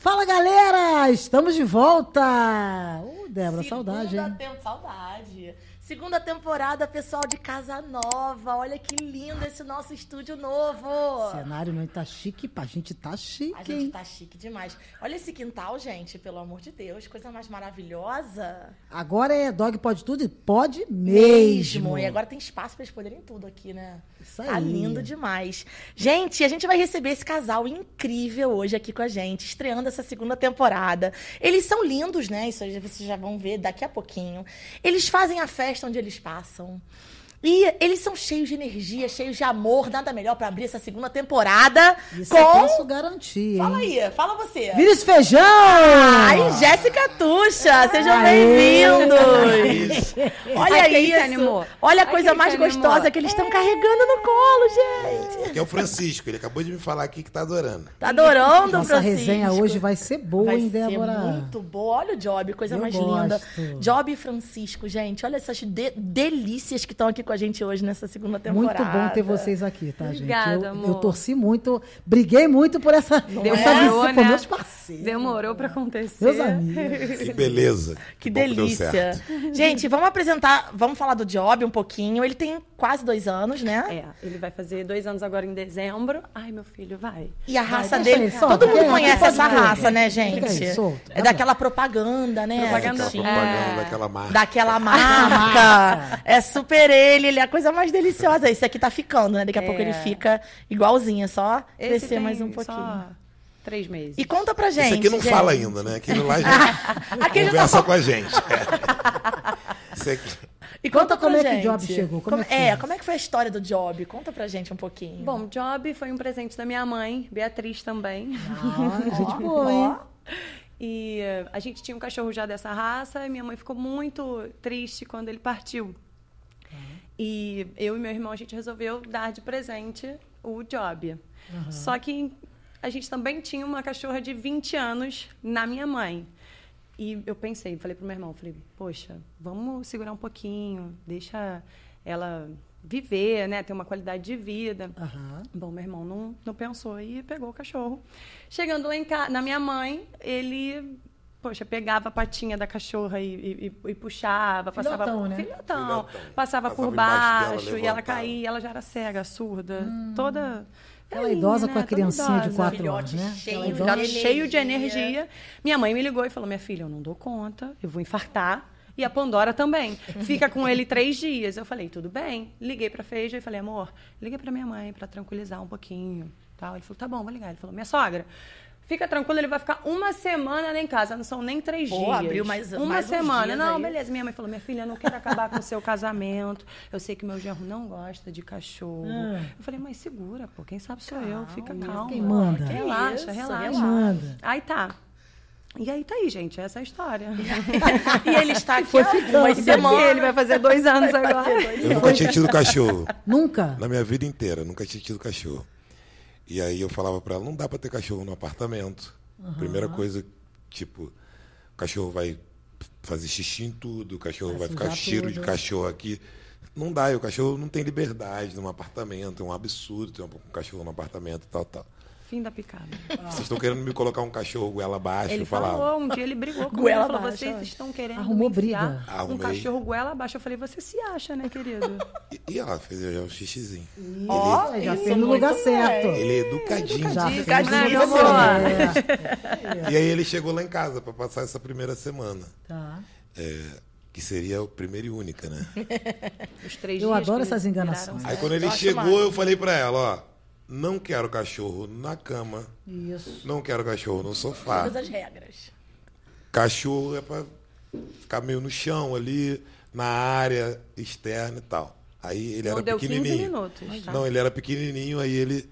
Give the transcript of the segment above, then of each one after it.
Fala galera, estamos de volta. Uh, Débora, saudade, Segunda hein? tem- saudade. Segunda temporada, pessoal de Casa Nova. Olha que lindo esse nosso estúdio novo. O cenário não tá chique, pá, a gente tá A chique, gente hein? tá chique demais. Olha esse quintal, gente, pelo amor de Deus. Coisa mais maravilhosa. Agora é dog pode tudo e pode mesmo. E agora tem espaço pra eles poderem tudo aqui, né? Isso Tá aí. lindo demais. Gente, a gente vai receber esse casal incrível hoje aqui com a gente, estreando essa segunda temporada. Eles são lindos, né? Isso vocês já vão ver daqui a pouquinho. Eles fazem a festa onde eles passam. E eles são cheios de energia, cheios de amor. Nada melhor pra abrir essa segunda temporada Isso eu com. posso garantir, hein? Fala aí, fala você. Vira esse feijão! Ai, Jéssica Tuxa, sejam bem-vindos. Olha Ai, isso. animou? Olha a Ai, coisa mais gostosa que eles estão carregando no colo, gente. Que é o Francisco, ele acabou de me falar aqui que tá adorando. Tá adorando, Nossa Francisco? resenha hoje vai ser boa, Vai hein, ser Débora? muito boa. Olha o Job, coisa Eu mais gosto. linda. Job e Francisco, gente. Olha essas de- delícias que estão aqui com a gente hoje nessa segunda temporada. Muito bom ter vocês aqui, tá, Obrigada, gente? Eu, amor. eu torci muito, briguei muito por essa, Demorou, essa né? com meus parceiros. Demorou pra acontecer. Meus amigos. Que beleza. Que bom delícia. Gente, vamos apresentar, vamos falar do Job um pouquinho. Ele tem quase dois anos, né? É, ele vai fazer dois anos agora em dezembro. Ai, meu filho, vai. E a raça dele, solta, todo mundo conhece essa ver? raça, né, aí, gente? solto. É daquela propaganda, né? Propaganda- Aquela Sim. propaganda É. daquela marca. Daquela marca. É super ele, ele é a coisa mais deliciosa. Esse aqui tá ficando, né? Daqui a pouco É. ele fica igualzinho, é só Esse crescer tem mais um pouquinho. Só três meses. E conta pra gente. Esse aqui não gente. fala ainda, né? Aquele lá já Aquele conversa não- com a gente. É. Aqui. E conta, Conta como pra é que o gente. Job chegou, como é que é, foi? como é que foi a história do Job? Conta pra gente um pouquinho. Bom, Job foi um presente da minha mãe, Beatriz também. Ah, gente boa, hein? E eh, a gente tinha um cachorro já dessa raça e minha mãe ficou muito triste quando ele partiu. E eu e meu irmão, a gente resolveu dar de presente o Job. Só que a gente também tinha uma cachorra de 20 anos na minha mãe. E eu pensei, falei pro meu irmão, falei, poxa, vamos segurar um pouquinho, deixa ela viver, né, ter uma qualidade de vida. Aham. Bom, meu irmão não, não pensou e pegou o cachorro. Chegando lá em casa, na minha mãe, ele, poxa, pegava a patinha da cachorra e, e- e- puxava, passava Filhotão, né? Filhotão. Filhotão. passava, Passava por embaixo dela, baixo e ela caía, ela já era cega, surda, toda Aquela velhinha, idosa né, com a criancinha de quatro anos, Filhote né? cheio Aquela de Ela cheio de energia. energia. Minha mãe me ligou e falou: Minha filha, eu não dou conta, eu vou infartar. E a Pandora também. Fica com ele três dias. Eu falei: Tudo bem. Liguei pra Feija e falei: Amor, liguei pra minha mãe pra tranquilizar um pouquinho. Tal. Ele falou: Tá bom, vou ligar. Ele falou: Minha sogra. Fica tranquilo, ele vai ficar uma semana lá em casa, não são nem três Pô, dias. abriu mais- Uma mais uns semana. dias Não, aí. beleza. Minha mãe falou: Minha filha, eu não quero acabar com o seu casamento. Eu sei que meu genro não gosta de cachorro. Ah. Eu falei: Mas segura, pô. Quem sabe sou eu. Fica calma. Quem manda? Relaxa, isso, relaxa. relaxa. Manda. Aí tá. E aí tá aí, gente, essa é a história. E ele está aqui Foi ficando. semana. Ele vai fazer dois anos Vai agora. dois Eu nunca tinha tido cachorro. Nunca? Na minha vida inteira, nunca tinha tido cachorro. E aí eu falava pra ela, não dá pra ter cachorro no apartamento. Primeira coisa, tipo, o cachorro vai fazer xixi em tudo, o cachorro Vai vai, ficar cheiro tudo. de cachorro aqui. Não dá, e o cachorro não tem liberdade num apartamento, é um absurdo ter um cachorro no apartamento e tal, tal. Fim da picada. Vocês estão querendo me colocar um cachorro goela abaixo, Ele eu falava. falou, um dia ele brigou comigo. Goela Ele falou, abaixo, vocês estão querendo Arrumou briga. um Arrumei. cachorro goela abaixo. Eu falei, você se acha, né, querido? E, e ela fez já um xixizinho. Ó, Já isso fez no lugar bem. certo. Ele é educadinho. Já fez no né. E aí ele chegou lá em casa pra passar essa primeira semana. Tá. É, que seria a primeira e única, né? Os três Eu dias adoro essas viraram enganações. Aí quando ele chegou, eu falei pra ela, ó, não quero cachorro na cama, Isso. não quero cachorro no sofá. Todas as regras. Cachorro é pra ficar meio no chão ali, na área externa e tal. Aí ele Não era deu 15 pequenininho. minutos, tá? Não, ele era pequenininho, aí ele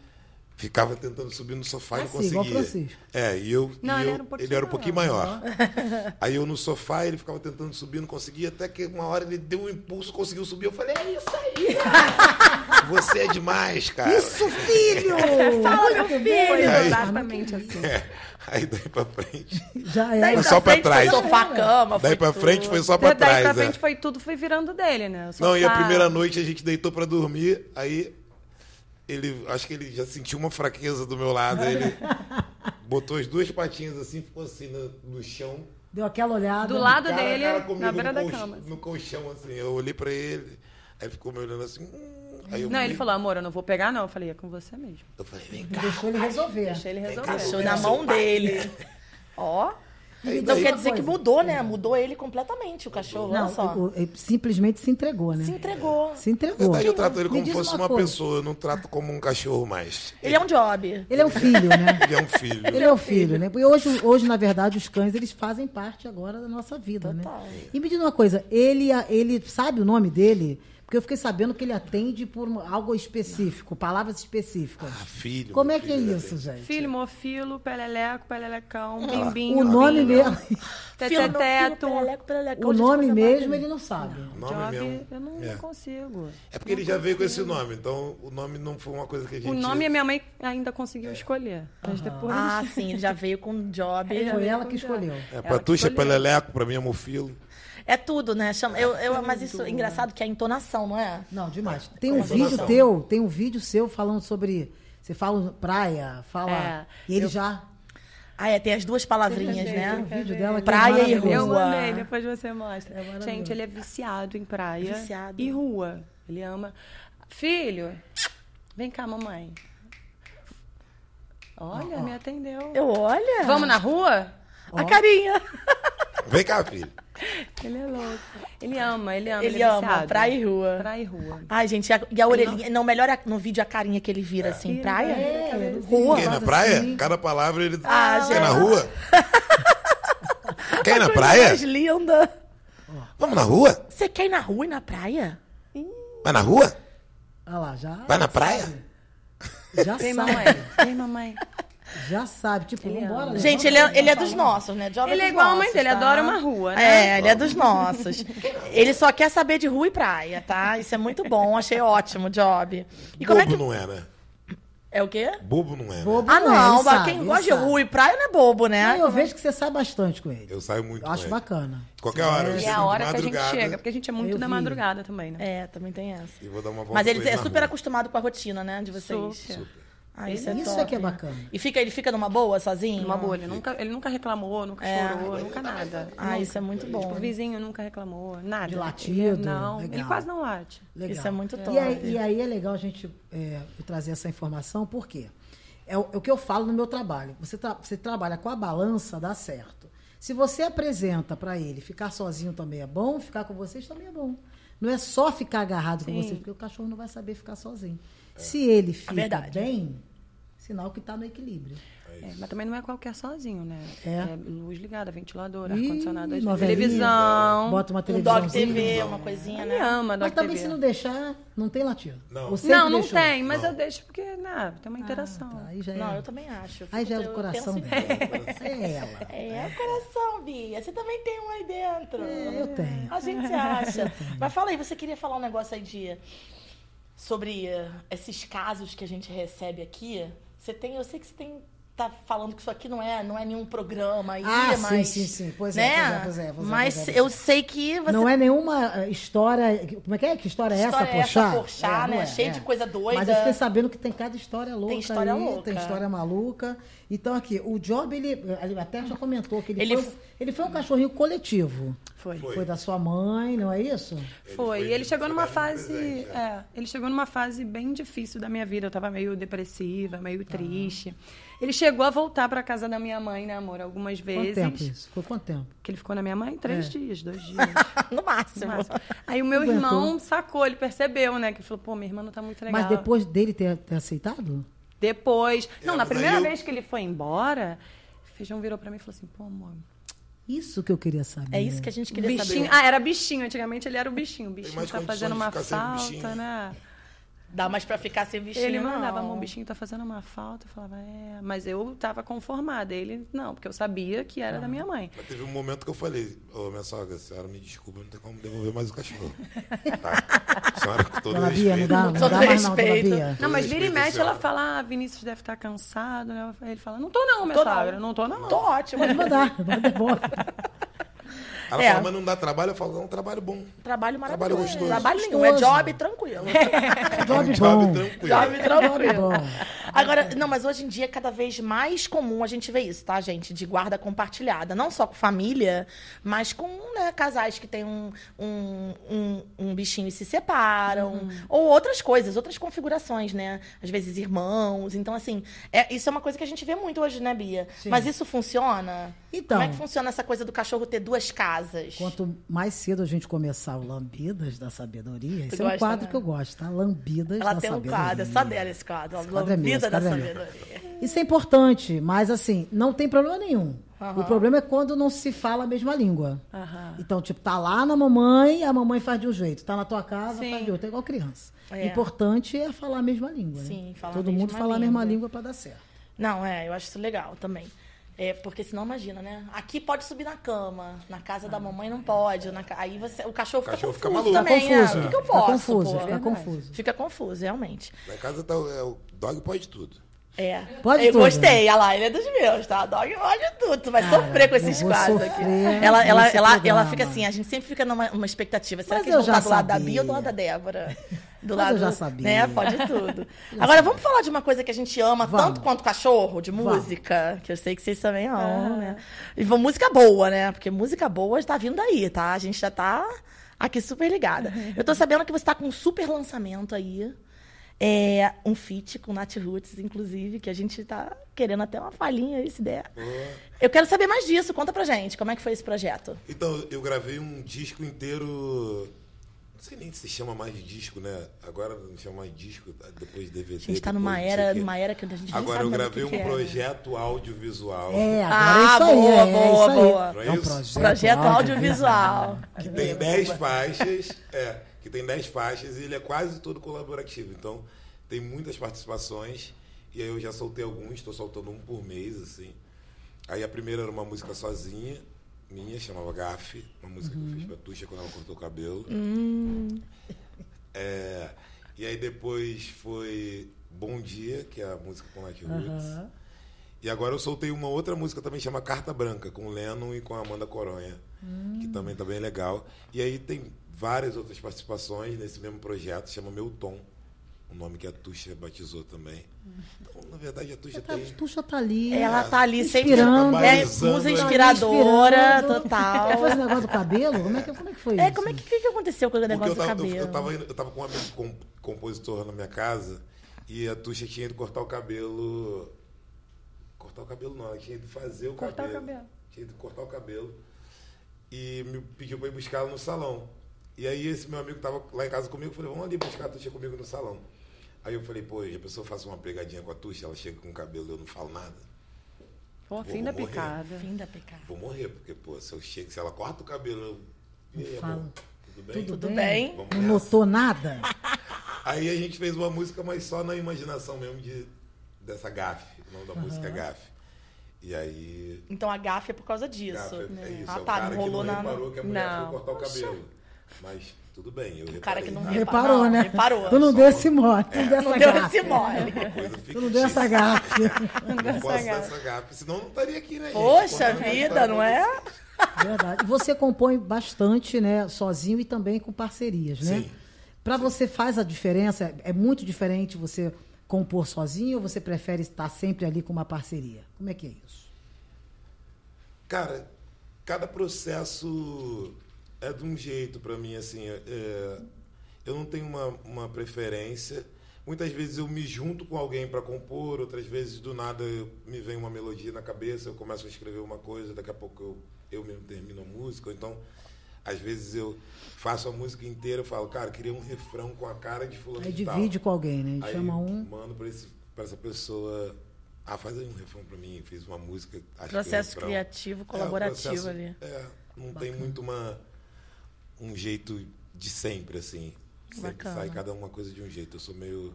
ficava tentando subir no sofá e não Assim, conseguia. Francisco. É, e eu, Não, e ele eu- era um pouquinho ele era um pouquinho maior. maior. aí eu no sofá, ele ficava tentando subir, não conseguia, até que uma hora ele deu um impulso, conseguiu subir. Eu falei, é isso aí! Você é demais, cara. Isso, filho! Fala, meu Muito filho! bem. Foi Aí- exatamente assim. É. Aí daí pra frente. Já Daí é. Foi pra só pra trás. Foi sofá, cama, Daí foi pra tudo. frente foi só pra Daí trás. pra é. frente foi tudo, foi virando dele, né? Não, e a primeira noite a gente deitou pra dormir, aí ele, acho que ele já sentiu uma fraqueza do meu lado, ele botou as duas patinhas assim, ficou assim no, no chão. Deu aquela olhada. Do lado cara dele, cara comigo na beira no da colch- cama. No colchão, assim, eu olhei pra ele, aí ele ficou me olhando assim. hum, aí eu Não, ele falou, amor, eu não vou pegar, não. Eu falei, é com você mesmo. Eu falei, vem cá. Deixou ele resolver. Deixa ele resolver. Deixou na mão dele. Ó. Aí Então quer dizer que coisa. mudou, né? Mudou ele completamente, o cachorro. Não, olha só. o- o- ele simplesmente se entregou, né? Se entregou. Se entregou. eu trato ele como diz fosse uma uma pessoa, eu não trato como um cachorro mais. Ele é um job. Ele é um filho, né? Ele é um filho. Ele é o filho, né? Porque hoje, hoje, na verdade, os cães, eles fazem parte agora da nossa vida, Total. né? E me diz uma coisa, ele, ele sabe o nome dele? Porque eu fiquei sabendo que ele atende por algo específico, palavras específicas. Ah, filho. Como é que é filho, isso, gente? Filho, mofilo, peleleco, pelelecão, bimbinho. o nome mesmo, Teteteto. o nome mesmo ele não sabe. O nome Job, mesmo. eu não É. consigo. É porque ele já veio com esse nome, então o nome não foi uma coisa que a gente. O nome a minha mãe ainda conseguiu escolher. Mas depois. Ah, sim, ele já veio com job. Foi ela que escolheu. É, pra tu é peleleco, pra mim é mofilo. É tudo, né? Chama, eu, eu, mas isso é engraçado que é a entonação, não é? Não, demais. Tem um vídeo teu, tem um vídeo seu falando sobre. Você fala praia, fala. É, e ele eu- já. Ah, é, tem as duas palavrinhas, Tem né? um vídeo dela que Praia é e maravilhoso. Eu rua. mandei, depois você mostra. É. Gente, ele é viciado em praia Viciado. e rua. Ele ama. Filho, vem cá, mamãe. Olha, me atendeu. Eu, olha. Vamos na rua? A carinha. Vem cá, filho. Ele é louco. Ele ama, ele ama. Ele é ama viciado. praia e rua. Praia e rua. Ai, gente, e a, e a orelhinha. Não, melhor a- no vídeo a carinha que ele vira assim, Vira, praia. É, Rua. Quem na praia? assim. Cada palavra ele. Ah, Quer na rua? Quer ir na Coisa praia? mais linda. Vamos na rua? Você quer ir na rua e na praia? Vai na rua? Olha lá, já. Vai na praia? Já Vem, mamãe. Vem, mamãe. Já sabe. Tipo, Ele vambora. ama. né? Gente, ele é, ele é dos nossos, né? Job Ele é igual a mãe nossos, dele, tá? adora uma rua, né? É, ele é dos nossos. Ele só quer saber de rua e praia, tá? Isso é muito bom, achei ótimo, Job. E como é Bobo que. não é, né? É o quê? Bobo não é. né? Bobo Ah, não, é, não, quem gosta de rua e praia não é bobo, né? Não, eu vejo que você sai bastante com ele. Eu saio muito Eu acho ele. bacana. Qualquer hora. eu E é chego a de hora que a gente chega, porque a gente é muito Eu da vi. madrugada também, né? É, também tem essa. E vou dar uma volta Mas ele é super rua. acostumado com a rotina, né, de vocês. Super. Ah, isso é, Isso top. é que é bacana. E fica, ele fica numa boa, sozinho? Uma boa, ele nunca, ele nunca reclamou, nunca É. chorou, nunca nada. Ah, Nunca. isso é muito bom. Tipo, o vizinho nunca reclamou, nada. De Ele- latido, não, legal. ele quase não late. Legal. Isso é muito top. E aí, e aí é legal a gente é, trazer essa informação, por quê? É o, é o que eu falo no meu trabalho. Você, tra- você trabalha com a balança, dá certo. Se você apresenta para ele ficar sozinho também é bom, ficar com vocês também é bom. Não é só ficar agarrado com Sim. vocês, porque o cachorro não vai saber ficar sozinho. Se ele fica Verdade. bem, sinal que está no equilíbrio. É, mas também não é qualquer sozinho, né? É. luz ligada, ventilador, ar-condicionado, televisão. Bota uma Um televisão. dog TV, uma coisinha, né? ama Mas também TV. se não deixar, não tem latido. Não. Não, não deixou? tem, mas Não. eu deixo porque, né, tem uma interação. Tá, aí já é, Não, eu também acho. Eu aí já é do eu coração dela. É ela. É, coração, Bia. Você também tem um aí dentro. É, eu tenho. A gente acha. Mas fala aí, você queria falar um negócio aí de. Sobre eh, esses casos que a gente recebe aqui. Você tem. Eu sei que você tem. Tá falando que isso aqui não é, não é nenhum programa aí, Ah, sim, mas. sim, sim. Pois é, né? pois é, pois é, pois é, Mas pois é, pois é. eu sei que você. Não é nenhuma eh, história. Como é que é? Que história é essa, História é essa, Porchat? Porchat, não né? Cheio de coisa doida. Mas eu fiquei sabendo que tem cada história louca. história aí, louca. Tem história maluca. Então, aqui, o Job, ele, ele até já comentou que ele, Ele foi, ele foi um cachorrinho coletivo. Foi. Foi. da sua mãe, não é isso? Foi. foi E ele chegou numa fase. presente, é, ele chegou numa fase bem difícil da minha vida. Eu tava meio depressiva, meio triste. Ele chegou a voltar pra casa da minha mãe, né, amor? Algumas Quanto vezes. tempo isso? Foi quanto tempo? Que ele ficou na minha mãe? Três É. dias, dois dias. no máximo. no máximo. Aí o meu irmão sacou, ele percebeu, né? Que falou, pô, minha irmã não tá muito legal. Mas depois dele ter, ter aceitado? Depois. Não, É, na primeira eu- vez que ele foi embora, o Feijão virou pra mim e falou assim, pô, amor. Isso que eu queria saber. É isso que a gente queria Bichinho. saber. Ah, era bichinho. Antigamente ele era o bichinho. O bichinho tá fazendo uma falta, bichinho. né? Dá mais pra ficar sem bichinho, Ele mandava, não. "Amor, o bichinho tá fazendo uma falta. Eu falava, é. Mas eu tava conformada. Ele, não, porque eu sabia que era da minha mãe. Mas teve um momento que eu falei, ô minha sogra, a senhora me desculpa, não tem como devolver mais o cachorro. Tá? A senhora, com todo Dona Bia, não respeito. dá, não Todo dá mais não, Dona respeito. Bia. Não, mas vira e respeito, mexe, ela fala, ah, Vinícius deve estar cansado, né? Ele fala, não tô não, minha Tô sogra. não. Não tô não. Tô ótimo. Pode mandar, manda embora. Ela É. fala, mas não dá trabalho? Eu falo, é um trabalho bom. Trabalho maravilhoso. Trabalho gostoso. Trabalho nenhum, é job tranquilo. Job Job bom. tranquilo. Job Job tranquilo. Agora, não, mas hoje em dia é cada vez mais comum a gente ver isso, tá, gente? De guarda compartilhada. Não só com família, mas com né, casais que têm um, um, um, um bichinho e se separam. Uhum. Ou outras coisas, outras configurações, né? Às vezes irmãos. Então, assim, é, isso é uma coisa que a gente vê muito hoje, né, Bia? Sim. Mas isso funciona? Então. Como é que funciona essa coisa do cachorro ter duas casas? Quanto mais cedo a gente começar o Lambidas da Sabedoria, esse é gosta, um quadro né? que eu gosto, tá? Lambidas Ela da tem um Sabedoria. quadro, é só dela esse quadro. Esse quadro é Lambida esse da quadro é sabedoria. Isso é importante, mas assim, não tem problema nenhum. O problema é quando não se fala a mesma língua. Aham. Então, tipo, tá lá na mamãe, a mamãe faz de um jeito. Tá na tua casa, Sim. faz de outro. É igual criança. É. O importante é falar a mesma língua, né? Sim, falar a Todo mundo falar a mesma língua. língua pra dar certo. Não, é, eu acho isso legal também. É, porque senão imagina, né? Aqui pode subir na cama, na casa da mamãe não pode. na ca- aí você, o cachorro fica cachorro fica confuso maluco. também, Fica confuso, né? O que, que eu fica posso? confuso, pô? fica confuso. Fica confuso, realmente. Em casa tá, é, o dog pode tudo. É. Pode eu tudo, gostei, olha lá, ele é dos meus, tá? Dog pode tudo. Tu vai Cara, sofrer com esses quadros aqui. sofrer Ela, ela, ela, ela programa. fica assim, a gente sempre fica numa uma expectativa. Será Mas que eles vão já estar do lado da. Bia ou do lado da Débora? Do Mas lado, eu já sabia. Né? Pode tudo. Agora, vamos falar de uma coisa que a gente ama Vamos. tanto quanto cachorro, de Vamos. música, que eu sei que vocês também amam, né? E vamos- música boa, né? Porque música boa está vindo aí, tá? A gente já tá aqui super ligada. Eu tô sabendo que você tá com um super lançamento aí. É um feat com Nat Roots, inclusive, que a gente tá querendo até uma palhinha aí, se der. Eu quero saber mais disso. Conta pra gente, como é que foi esse projeto? Então, eu gravei um disco inteiro. Não sei nem se chama mais de disco, né? Agora não chama mais disco, depois de DVD. A gente tá numa era, o quê. numa era que a gente Agora sabe eu gravei que um que é, né? projeto audiovisual. É, agora Ah, é isso aí. boa, é, é boa, boa. É É um isso? projeto, Projeto audiovisual. Que tem 10 faixas. É, que tem 10 faixas e ele é quase todo colaborativo. Então, tem muitas participações. E aí eu já soltei alguns, estou soltando um por mês, assim. Aí a primeira era uma música sozinha, minha, chamava Gafe, uma música que eu fiz pra Tuxa quando ela cortou o cabelo. É, e aí depois foi Bom Dia, que é a música com Night Roots. E agora eu soltei uma outra música também, chama Carta Branca, com o Lennon e com a Amanda Coronha, que também tá bem legal. E aí tem várias outras participações nesse mesmo projeto, chama Meu Tom, o nome que a Tuxa batizou também. Então, na verdade, a Tuxa Tá, tem... Tuxa tá ali. Ela tá ali sempre. Inspirando. É, musa inspiradora, Inspirando. total. Quer fazer o negócio do cabelo? Como é que, como é que foi É, isso? como é que, que, que aconteceu com o negócio eu tava, do eu, cabelo? eu tava, indo- eu tava com um amigo com- compositor na minha casa e a Tuxa tinha ido cortar o cabelo. Cortar o cabelo não, ela tinha ido fazer o Cortar o cabelo. cabelo. Tinha ido cortar o cabelo. E me pediu pra ir buscar ela no salão. E aí esse meu amigo tava lá em casa comigo, falei, vamos ali buscar a Tuxa comigo no salão. Aí eu falei, pô, já a pessoa faz uma pegadinha com a Tuxa, ela chega com o cabelo e eu não falo nada. Pô, Vou fim da morrer. picada. Fim da pecado. Vou morrer, porque, pô, se eu chego, se ela corta o cabelo, eu. E aí, falo. amor, tudo bem? Tudo bem? Vamos Não notou nada? Aí a gente fez uma música, mas só na imaginação mesmo de, dessa gafe. O nome da música é gafe. E aí. Então a gafe é por causa disso. Gafe é isso. Ah, é o tá, cara não que rolou não na. reparou que a mulher Não. foi cortar o cabelo. Mas tudo bem, eu O cara que não reparei. Reparou, não, né? reparou. Tu não deu esse mole, tu não deu Não essa deu gafe. esse mole. Uma coisa Tu não deu essa gafe. Não posso dar gafe. essa gafe, senão eu não estaria aqui, né, gente? Poxa uma vida, não é? Verdade. E você compõe bastante, né? Sozinho e também com parcerias, né? Sim. Pra você faz a diferença? É muito diferente você compor sozinho ou você prefere estar sempre ali com uma parceria? Como é que é isso? Cara, cada processo é de um jeito pra mim, assim. é, eu não tenho uma, uma preferência. Muitas vezes eu me junto com alguém para compor, outras vezes do nada eu- me vem uma melodia na cabeça, eu começo a escrever uma coisa, daqui a pouco eu, eu mesmo termino a música. Ou então, às vezes eu faço a música inteira e falo, cara, queria um refrão com a cara de fulano Aí de tal. divide com alguém, né? Aí Chama um. mando pra essa pessoa, ah, faz aí um refrão pra mim, fiz uma música. acho que é Processo criativo, É, colaborativo processo- ali. É, não tem muito uma, um jeito de sempre, assim. Sempre Bacana. sai cada uma coisa de um jeito. Eu sou meio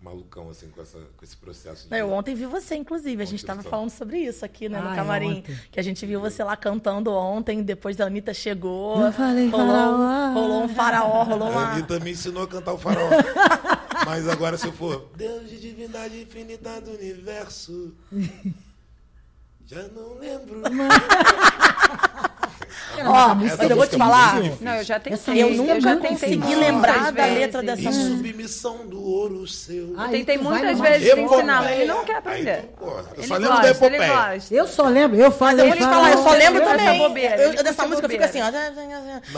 malucão, assim, com, essa, com esse processo de... Eu ontem vi você, inclusive. A gente Ontem estava falando sobre isso aqui, né, no Ah, é, camarim. ontem. que a gente viu você lá cantando ontem, depois a Anitta chegou. Eu falei, rolou, faraó. rolou um faraó, rolou A uma. Anitta me ensinou a cantar o farol. Mas agora se eu for... Deus de divindade infinita do universo... Já não lembro. Ó, mas eu vou te é falar. Não, eu já tentei. Eu nunca já tentei consegui lembrar da letra dessa música. submissão do ouro seu. Ai, Tentei muitas vezes ensinar, ele não quer aprender. Eu Ele só lembro da epopeia. Eu só lembro, eu Mas falei. eu vou te falar, eu só lembro também. Eu, dessa música eu fico assim, ó.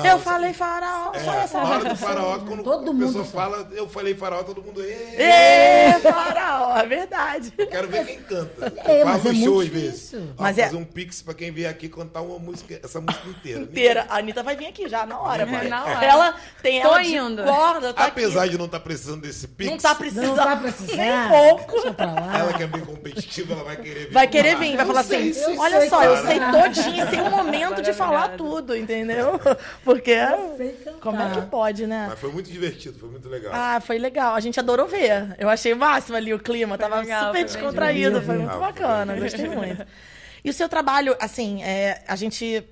Eu falei faraó, só É, essa. hora do faraó, quando Todo a mundo fala, eu falei faraó, todo mundo. "Ê, faraó, é verdade. Quero ver quem canta. É, Eu faço show às vezes. Mas é- fazer um pix pra quem vier aqui cantar uma música, essa música inteira. Inteira. A Anitta vai vir aqui já, na hora. porque na hora. Ela tem Tô ela de indo. corda, tá Apesar aqui. de não estar precisando desse pix, Não tá precisando. Não tá precisando. Nem pouco. Ela que é bem competitiva, ela vai querer vir. Vai querer vir, vai Eu falar sei, assim: olha só, eu sei todinho, sem um momento de falar tudo, entendeu? Porque. Como é que pode, né? Mas foi muito divertido, foi muito legal. Ah, foi legal. A gente adorou ver. Eu achei o máximo ali o clima. Tava legal, super foi descontraído. Foi muito Ah, foi bacana. Gostei muito. E o seu trabalho, assim, é, a gente,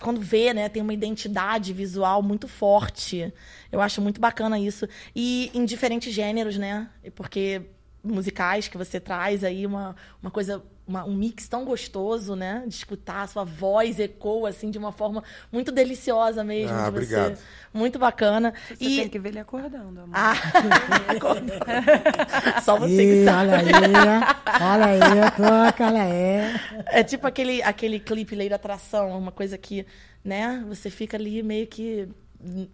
quando vê, né, tem uma identidade visual muito forte. Eu acho muito bacana isso. E em diferentes gêneros, né? Porque musicais que você traz aí, uma, uma coisa, uma- um mix tão gostoso, né? De escutar, a sua voz ecoa, assim, de uma forma muito deliciosa mesmo. Ah, de obrigado. Você. Muito bacana. Você e... tem que ver ele acordando, amor. Ah, Só você que Ih, sabe. olha aí, olha aí, toca, olha aí. É tipo aquele, aquele clipe Lei da Atração, uma coisa que, né, você fica ali meio que.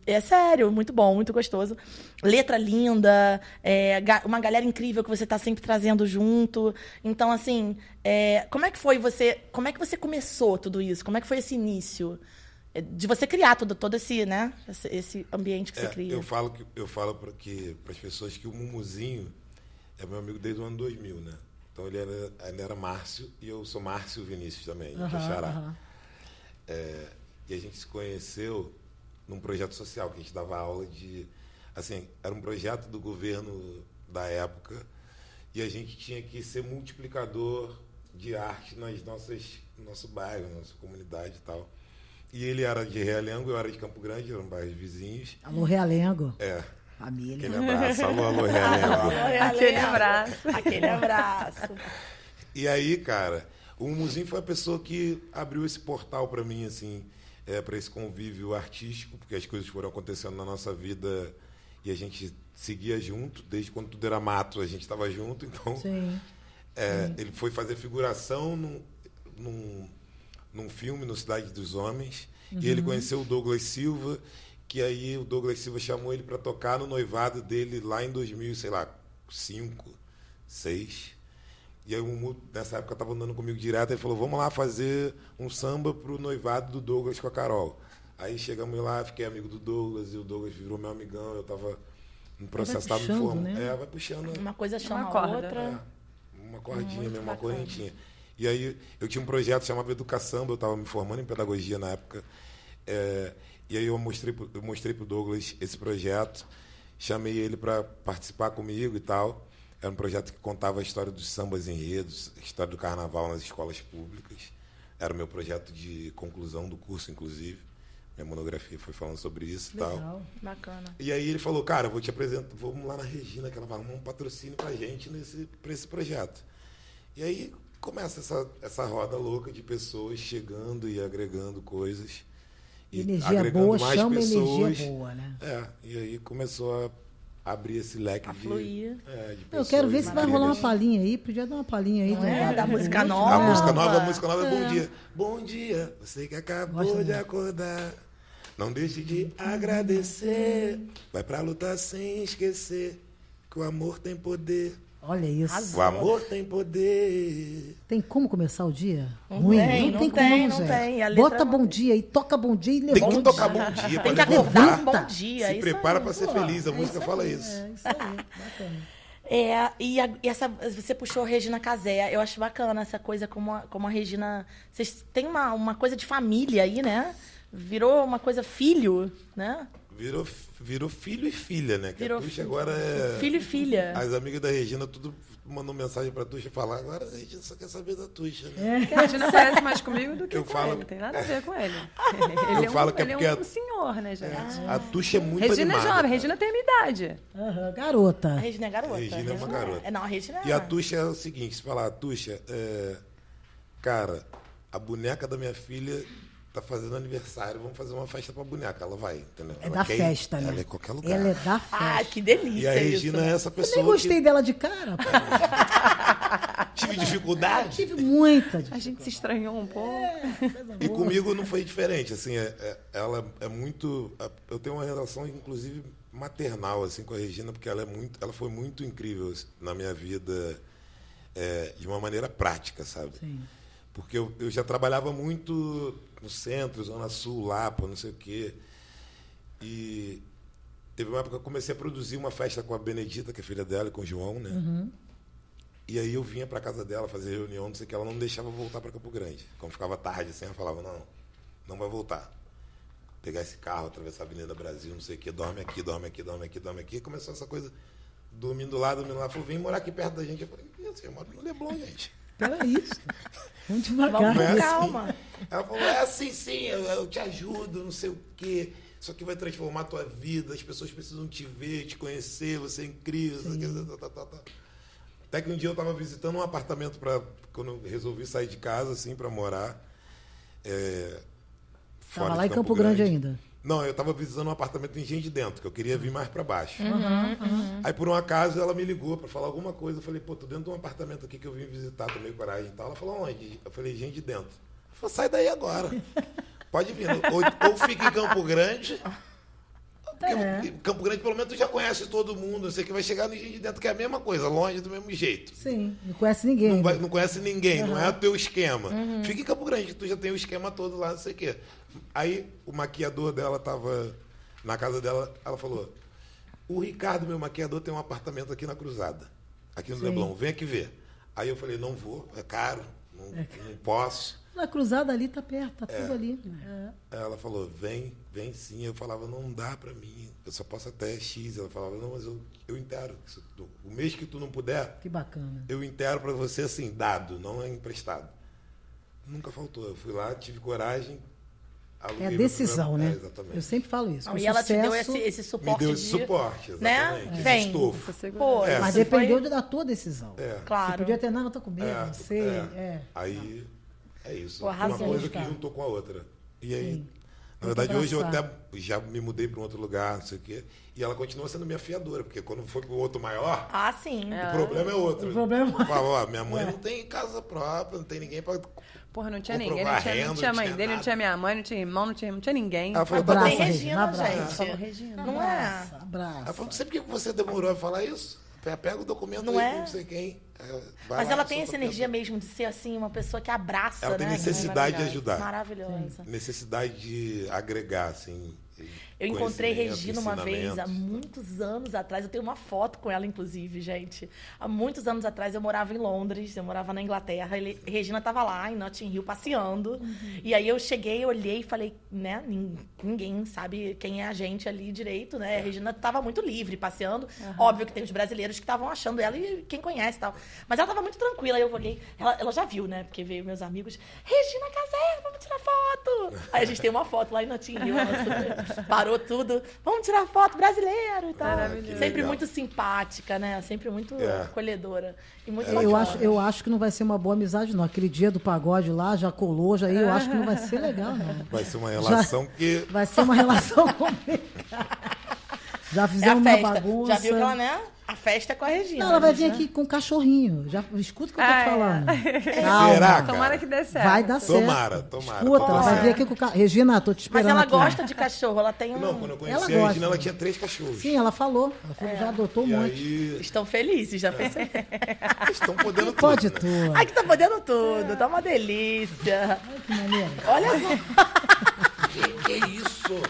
É sério, muito bom, muito gostoso. Letra linda, é, uma galera incrível que você tá sempre trazendo junto. Então, assim, é, como é que foi você. Como é que você começou tudo isso? Como é que foi esse início? É, De você criar tudo, todo esse, né? Esse, esse ambiente que É, você cria. eu falo que eu falo para as pessoas que o Mumuzinho é meu amigo desde o ano 2000, né? Então ele era, ele era Márcio e eu sou Márcio Vinícius também, de Xará. aham. É, e a gente se conheceu num projeto social que a gente dava aula de assim, era um projeto do governo da época e a gente tinha que ser multiplicador de arte nas nossas no nosso bairro, na nossa comunidade e tal. E ele era de Realengo, eu era de Campo Grande, eram bairros vizinhos. Alô, Realengo. É, Família. Aquele abraço. Alô, alô, Realengo. Aquele abraço. Aquele abraço. E aí, cara, o Mumuzinho foi a pessoa que abriu esse portal para mim, assim, é, para esse convívio artístico, porque as coisas foram acontecendo na nossa vida e a gente seguia junto, desde quando tudo era mato, a gente estava junto, então Sim. é, ele foi fazer figuração num, num, num filme no Cidade dos Homens. E ele conheceu o Douglas Silva, que aí o Douglas Silva chamou ele para tocar no noivado dele lá em 2000, sei lá, 5, 6. E aí o Mumu, nessa época, estava andando comigo direto. Ele falou: Vamos lá fazer um samba pro noivado do Douglas com a Carol. Aí chegamos lá, fiquei amigo do Douglas, e o Douglas virou meu amigão. Eu estava no processo, estava me formando. né? É, vai puxando. Uma coisa chama a corda. outra. É, uma cordinha Muito mesmo, uma bacana. correntinha. E aí eu tinha um projeto chamado Educação, eu estava me formando em pedagogia na época. É, e aí eu mostrei, pro- eu mostrei para o Douglas esse projeto, chamei ele para participar comigo e tal. Era um projeto que contava a história dos sambas enredos, a história do carnaval nas escolas públicas. Era o meu projeto de conclusão do curso, inclusive. Minha monografia foi falando sobre isso e tal. Legal. Bacana. E aí ele falou, cara, vou te apresentar, vamos lá na Regina, que ela vai arrumar um patrocínio pra gente nesse, pra esse projeto. E aí começa essa, essa roda louca de pessoas chegando e agregando coisas. E Energia agregando boa mais chama pessoas. energia boa, né? É, e aí começou a abrir esse leque A de, é, de Eu quero ver se vai rolar uma palhinha aí. Podia dar uma palhinha aí. Não é? né? Da música A nova. música nova, a música nova é Bom Dia. Bom dia, você que acabou Gosto de acordar. Não deixe de agradecer. Vai pra lutar sem esquecer que o amor tem poder. Olha isso. O amor tem poder. Tem como começar o dia? Não Ruim? tem, não tem tem, como, não Zé. tem. A letra Bota não bom tem. dia e toca bom dia e Tem levanta. que tocar bom dia Tem que acordar bom dia. Se isso prepara pra ser feliz. A é música fala aí, isso. É isso aí, bacana. É, e, a- e essa, você puxou Regina Casé. Eu acho bacana essa coisa como a, como a Regina. Vocês têm uma, uma coisa de família aí, né? Virou uma coisa filho, né? Virou, virou filho e filha, né? Que Virou a Tuxa filho. agora é. Filho e filha. As amigas da Regina tudo mandou mensagem pra Tuxa falar, agora a Regina só quer saber da Tuxa, né? A Regina parece mais comigo do que Eu com falo- ele. Tem nada a ver com ele. Ele é um, falo que é ele porque é a- um senhor, né, gente? A Tuxa é muito Regina é animada. jovem, cara. Regina tem a minha idade. A garota. Regina é garota. Regina é uma garota. É, não, a Regina é. E a Tuxa é o seguinte, se falar, Tuxa, é, cara, a boneca da minha filha tá fazendo aniversário, vamos fazer uma festa pra boneca. Ela vai, entendeu? É Ela da quer ir, festa, né? Ela é em qualquer lugar. Ela é da festa. Ah, que delícia. E a isso, Regina né? é essa Eu pessoa nem gostei dela de cara. pô. que tive dificuldade. Tive muita A dificuldade. gente se estranhou um pouco. E comigo não foi diferente, assim, é- é- ela é muito, a- eu tenho uma relação inclusive maternal assim com a Regina, porque ela é muito, ela foi muito incrível assim, na minha vida é, de uma maneira prática, sabe? Sim. Porque eu, eu já trabalhava muito no centro, Zona Sul, Lapa, não sei o quê. E teve uma época que eu comecei a produzir uma festa com a Benedita, que é filha dela, e com o João, né? E aí eu vinha para casa dela fazer reunião, não sei o que, ela não me deixava voltar para Campo Grande. Quando ficava tarde assim, ela falava, não, não vai voltar. Pegar esse carro, atravessar a Avenida Brasil, não sei o que, dorme aqui, dorme aqui, dorme aqui, dorme aqui. E começou essa coisa, dormindo lá, dormindo lá. Falou, vem morar aqui perto da gente. Eu falei, "Isso, eu moro no Leblon, gente. Peraí. Vamos devagar. Vamos Não é com assim. calma. Ela falou, é assim sim, eu, eu te ajudo, não sei o quê. Isso aqui vai transformar a tua vida, as pessoas precisam te ver, te conhecer, você é incrível. tá, tá, tá, tá. Até que um dia eu estava visitando um apartamento para quando eu resolvi sair de casa, assim, para morar. É, fora Tava de lá em Campo Grande ainda. Não, eu estava visitando um apartamento em Gente de Dentro, que eu queria vir mais para baixo. Uhum, Aí, por um acaso, ela me ligou para falar alguma coisa. Eu falei, pô, tô dentro de um apartamento aqui que eu vim visitar, tomei coragem e tal. Ela falou, onde? Eu falei, Gente de Dentro. Ela falou, sai daí agora. Pode vir. Ou, ou fica em Campo Grande. Porque É. Campo Grande, pelo menos, tu já conhece todo mundo. Você que vai chegar no Gente de Dentro, que é a mesma coisa, longe do mesmo jeito. Sim, não conhece ninguém. Não, vai- não conhece ninguém, não é o teu esquema. Uhum. Fica em Campo Grande, que tu já tem o esquema todo lá, não sei o quê. Aí o maquiador dela tava na casa dela, ela falou: O Ricardo, meu maquiador, tem um apartamento aqui na Cruzada, aqui no Sim. Leblon, vem aqui ver. Aí eu falei: Não vou, é caro, não, não posso. Na cruzada ali tá perto, tá tudo ali. É. Ela falou, vem, vem sim. Eu falava, não dá pra mim, eu só posso até X. Ela falava, não, mas eu, eu O mês que tu não puder, Que bacana. eu intero para você assim, dado, não é emprestado. Nunca faltou. Eu fui lá, tive coragem. É a decisão, né? É, exatamente. Eu sempre falo isso. Não, e ela te deu esse, esse Me suporte. deu esse de- suporte, né? exatamente. Vem. estofo. Essa Pô, É. Mas dependeu foi- da tua decisão. É. Você Claro. podia ter, não, eu tô com medo, É, não sei. é. É. Aí é isso. Pô, Uma coisa que juntou com a outra. E aí, Sim. Na verdade, hoje eu até já me mudei para um outro lugar, não sei o quê. E ela continua sendo minha fiadora, porque quando foi para o outro maior, Ah, sim. o problema é outro. O problema- Eu falo, ó, minha mãe não tem casa própria, não tem ninguém para Porra, não tinha ninguém. Não tinha, renda, não tinha não mãe tinha dele, não nada. tinha minha mãe, não tinha irmão, não tinha, não tinha ninguém. Ela falou, tá Abraça, bom. Regina, Regina, gente. abraça. Falou, Regina. Não é? Abraça, abraça. Ela falou, sempre que você demorou a falar isso, pega o documento Não aí é? não sei quem. é, vai Mas lá, ela tem essa energia mesmo de ser assim, uma pessoa que abraça, Ela tem né? necessidade de ajudar. Maravilhosa. Necessidade de agregar, assim. Eu encontrei Regina uma vez, há muitos anos atrás. Eu tenho uma foto com ela, inclusive, gente. Há muitos anos atrás eu morava em Londres, eu morava na Inglaterra. Ele, Regina estava lá em Notting Hill passeando. E aí eu cheguei, olhei e falei, né? nin- Ninguém sabe quem é a gente ali direito, né? A Regina estava muito livre passeando. Óbvio que tem os brasileiros que estavam achando ela e quem conhece e tal. Mas ela estava muito tranquila. Aí eu olhei, ela, ela já viu, né? Porque veio meus amigos, Regina Casé, vamos tirar foto. Aí a gente tem uma foto lá em Notting Hill. Ela super- parou tudo. Vamos tirar foto brasileiro e tal. Maravilhoso. Sempre Legal. muito simpática, né? Sempre muito É. acolhedora. E muito Eu bacana. acho, eu acho que não vai ser uma boa amizade, não. Aquele dia do pagode lá, já colou, já eu acho que não vai ser legal, não. Vai ser uma relação que. Vai ser uma relação complicada. Já É fizemos uma festa. bagunça. Já viu que ela, né? A festa é com a Regina. Não, ela vai vir né? aqui com um cachorrinho. Já escuta o que eu tô Ah, te é. falando. Será, Calma. cara? Tomara que dê certo. Vai dar certo. Tomara, tomara. Escuta, ela vai Tomara. vir aqui com o cachorro. Regina, tô te Mas esperando ela aqui. gosta de cachorro, ela tem um. Não, quando eu conheci Ela a Regina, gosta. ela tinha três cachorros. Sim, ela falou. Ela falou, já adotou um monte. aí, Estão felizes, já pensei. estão podendo tudo. Pode né? tudo. Ai, que tá podendo tudo, tá uma delícia. Ai, que maneiro. Olha só. Que, que isso?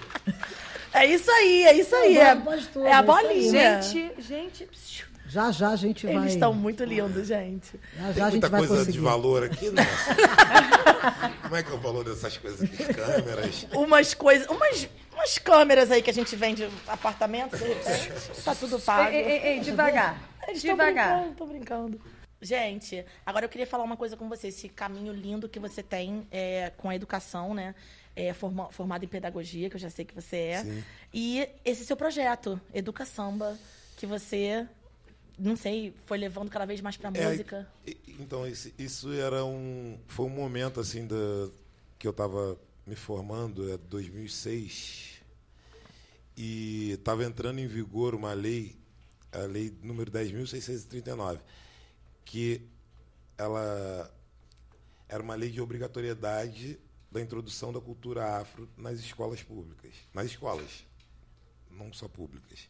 É isso aí, é isso aí. Não, É, é é a isso aí. bolinha. Gente, gente. psiu. Já já a gente vai. Eles estão muito lindos, gente. Já Tem já a gente muita vai coisa conseguir. de valor aqui, nossa. Como é que é o valor dessas coisas aqui? Câmeras. Umas coisas, umas, umas câmeras aí que a gente vende apartamento, de repente. Tá tudo pago. Ei, ei, ei, devagar. Eles Devagar. brincando, tô brincando. Gente, agora eu queria falar uma coisa com você. Esse caminho lindo que você tem é, com a educação, né? É, forma- formado em pedagogia, que eu já sei que você é. Sim. E esse seu projeto, Educa Samba, que você, não sei, foi levando cada vez mais pra É, música. então, esse- isso era um. Foi um momento assim da, que eu estava me formando, é 2006. E estava entrando em vigor uma lei, a lei número 10.639, que ela era uma lei de obrigatoriedade da introdução da cultura afro nas escolas públicas. Nas escolas, não só públicas.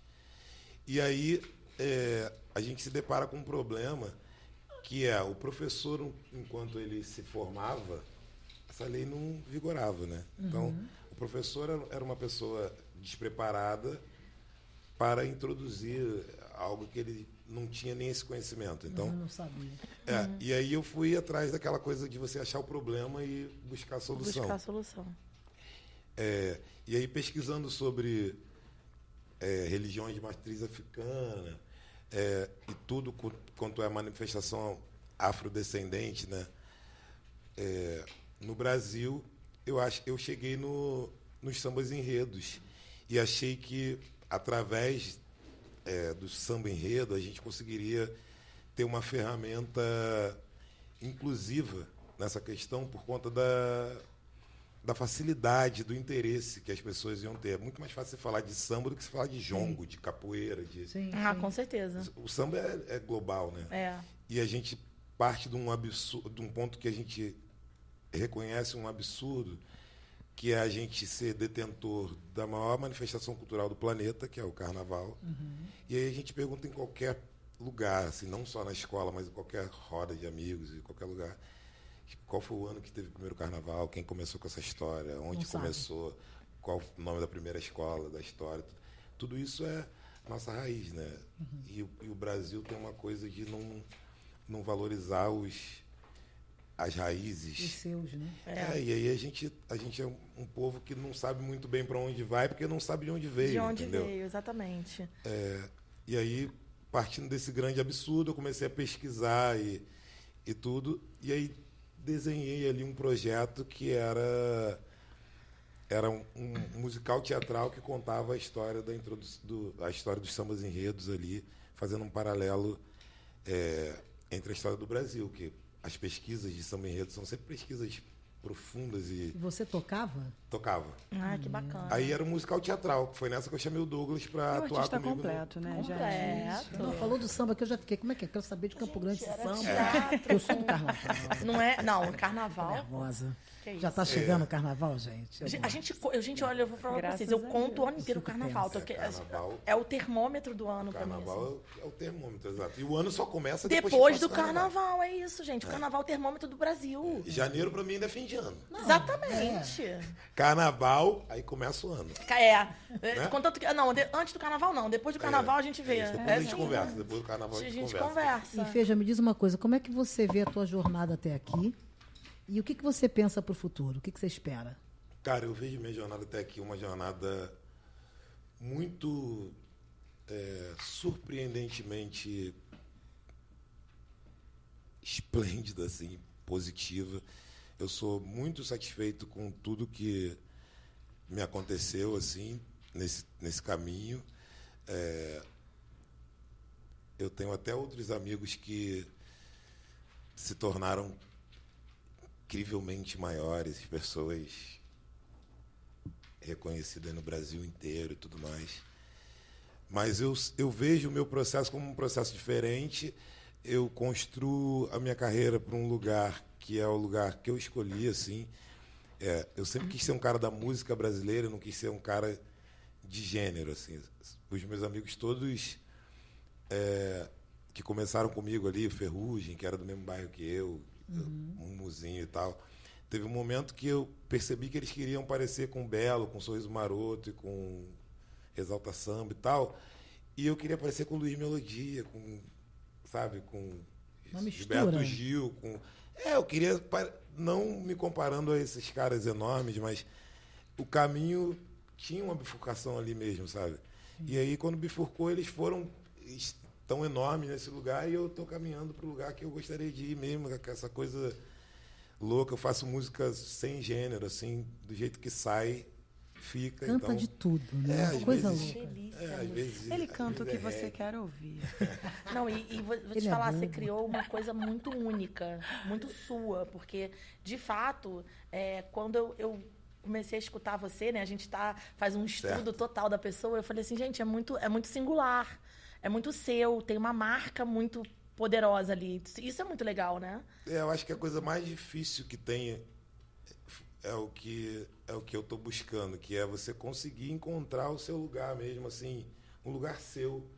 E aí é, a gente se depara com um problema que é o professor, enquanto ele se formava, essa lei não vigorava, né? Então, o professor era- uma pessoa despreparada para introduzir algo que ele não tinha nem esse conhecimento. Então, Eu não sabia. é, e aí eu fui atrás daquela coisa de você achar o problema e buscar a solução. Buscar a solução. É, e aí pesquisando sobre é, religiões de matriz africana é, e tudo quanto é manifestação afrodescendente, né? É, no Brasil, eu acho, eu cheguei no, nos sambas enredos e achei que através é, do samba enredo a gente conseguiria ter uma ferramenta inclusiva nessa questão por conta da, da facilidade, do interesse que as pessoas iam ter. É muito mais fácil você falar de samba do que você falar de jongo, de capoeira. De... Sim. Ah, sim. com certeza. O samba é, é global, né? É. E a gente parte de um absurdo, de um ponto que a gente reconhece um absurdo, que é a gente ser detentor da maior manifestação cultural do planeta, que é o carnaval. E aí a gente pergunta em qualquer lugar, assim, não só na escola, mas em qualquer roda de amigos, em qualquer lugar, qual foi o ano que teve o primeiro carnaval, quem começou com essa história, onde Não sabe. começou, qual o nome da primeira escola, da história. Tudo isso é a nossa raiz, né? E, o- e o Brasil tem uma coisa de não, não valorizar os, as Os raízes. seus, né? É, e aí a gente, a gente é um, povo que não sabe muito bem para onde vai, porque não sabe de onde veio. De onde entendeu? veio, exatamente. E aí, partindo desse grande absurdo, eu comecei a pesquisar e, e tudo. E aí desenhei ali um projeto que era era um, um musical teatral que contava a história da do, a história dos sambas enredos ali, fazendo um paralelo é, entre a história do Brasil, que as pesquisas de samba enredo são sempre pesquisas profundas e você tocava? tocava. Ah, que bacana. Aí era um musical teatral, que foi nessa que eu chamei o Douglas para o atuar comigo. no- completo, né, gente? Completo. Não, falou do samba que eu já fiquei. Como é que é? Quero saber de Campo Grande esse era samba. teatro Eu sou do carnaval. Não é? Não, carnaval. Nervosa. Que Já isso? tá chegando o carnaval, gente? Eu Gente, A gente, eu, gente, olha, eu vou falar pra Graças vocês, eu a conto o ano inteiro o carnaval. que- É, carnaval. é o termômetro do ano pra mim. assim. Carnaval é o- é o termômetro, exato. E o ano só começa depois, Depois do o carnaval, é isso, gente. O carnaval é o termômetro do Brasil. Janeiro pra mim ainda é fim de ano. Exatamente. Carnaval, aí começa o ano. É. é. Né? Contanto que, não, de- antes do carnaval não. Depois do carnaval a gente vê. É isso, depois É a gente assim. conversa. Depois do carnaval A gente conversa. conversa. E Feja, me diz uma coisa, como é que você vê a tua jornada até aqui? E o que, que você pensa para o futuro? O que, que você espera? Cara, eu vejo minha jornada até aqui uma jornada muito é, surpreendentemente esplêndida, assim, positiva. Eu sou muito satisfeito com tudo que me aconteceu, assim, nesse, nesse caminho. É, eu tenho até outros amigos que se tornaram incrivelmente maiores, pessoas reconhecidas no Brasil inteiro e tudo mais. Mas eu, eu vejo o meu processo como um processo diferente. Eu construo a minha carreira para um lugar que é o lugar que eu escolhi, assim. É, eu sempre quis ser um cara da música brasileira, não quis ser um cara de gênero, assim. Os meus amigos todos é, que começaram comigo ali, Ferrugem, que era do mesmo bairro que eu, um muzinho e tal. Teve um momento que eu percebi que eles queriam parecer com Belo, com Sorriso Maroto e com Exalta Samba e tal. E eu queria parecer com Luiz Melodia, com, sabe, com Uma mistura. Gilberto Gil, com... É, eu queria, não me comparando a esses caras enormes, mas o caminho tinha uma bifurcação ali mesmo, sabe? E aí, quando bifurcou, eles foram tão enormes nesse lugar e eu tô caminhando pro lugar que eu gostaria de ir mesmo, com essa coisa louca. Eu faço música sem gênero, assim, do jeito que sai, fica. Canta então, de tudo, É, né? às Coisa vezes- louca. É, vezes, Ele às canta o que é você reggae. quer ouvir. Não, e, e vou, vou te Ele é falar, você criou uma coisa muito única, muito sua, porque, de fato, é, quando eu, eu comecei a escutar você, né, a gente tá, faz um estudo Certo. total da pessoa, eu falei assim, gente, é muito, é muito singular, é muito seu, tem uma marca muito poderosa ali. Isso é muito legal, né? É, eu acho que a coisa mais difícil que tem é o que é o que eu estou buscando, que é você conseguir encontrar o seu lugar mesmo, assim, um lugar seu,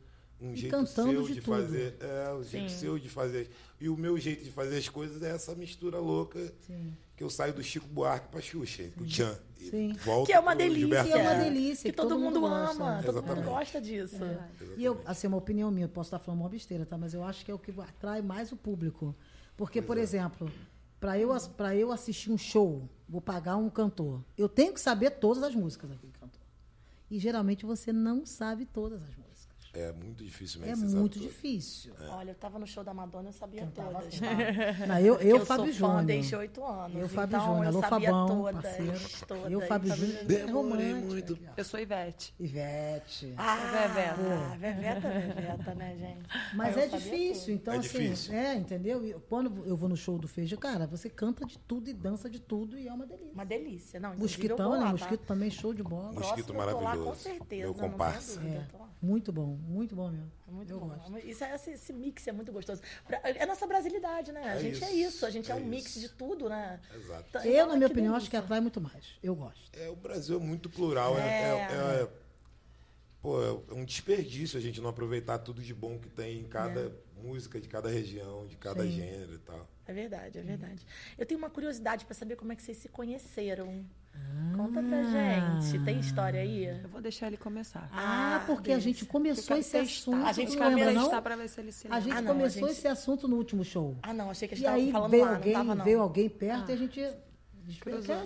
um jeito cantando seu de de, tudo. fazer, é, o jeito Sim. seu de fazer. E o meu jeito de fazer as coisas é essa mistura louca Sim. que eu saio do Chico Buarque para Xuxa, pro Tchan, e Sim. volto Que é uma delícia. Que é uma delícia, Que todo, mundo, gosta, ama, né? todo mundo gosta disso. E eu, assim, é uma opinião minha, eu posso estar falando uma besteira, tá? Mas eu acho que é o que atrai mais o público. Porque, por exemplo, para eu, pra eu assistir um show, vou pagar um cantor. Eu tenho que saber todas as músicas daquele cantor. E geralmente você não sabe todas as músicas. É muito difícil É mesmo. sabe muito difícil. Olha, eu tava no show da Madonna, eu sabia Cantava todas. Tá? Não, eu, eu, eu Fábio sou fã Júnior. desde oito anos. Eu, Fábio então Júnior. eu Alô, sabia Fabão, todas, parceiro. todas. Eu, Fábio Júnior. É Demorei muito. Eu sou Ivete. Ivete. Ah, Veveta. Veveta, Veveta, né, gente? Mas Eu é difícil, tudo. então É assim, difícil. é, entendeu? Quando eu vou no show do Feijão, cara, você canta de tudo e dança de tudo e é uma delícia. Uma delícia. Não, Mosquitão, né? lá, Mosquito tá? também, show de bola. Mosquito lá, com maravilhoso. certeza. Meu comparsa. É, muito bom, muito bom mesmo. É muito eu bom. gosto. Isso é, esse, esse mix é muito gostoso. Pra- É a nossa brasilidade, né? A É gente é isso, isso. A gente é, é um mix isso. de tudo, né? Exato. Então, Eu, na é minha opinião, acho que atrai muito mais. Eu gosto. É, o Brasil é muito plural. É, É. é- é- pô, é um desperdício a gente não aproveitar tudo de bom que tem em cada música, de cada região, de cada Sim. gênero e tal. É verdade, é verdade. Eu tenho uma curiosidade pra saber como é que vocês se conheceram. Conta pra gente. Tem história aí? Eu vou deixar ele começar. Ah, Ah, porque a delícia. gente começou esse assunto. A gente testar pra ver se ele se A lembra. gente Ah, não, a começou gente- esse assunto no último show. Ah, não, achei que a gente tava aí falando veio lá, alguém, não tava não. veio alguém perto e a gente.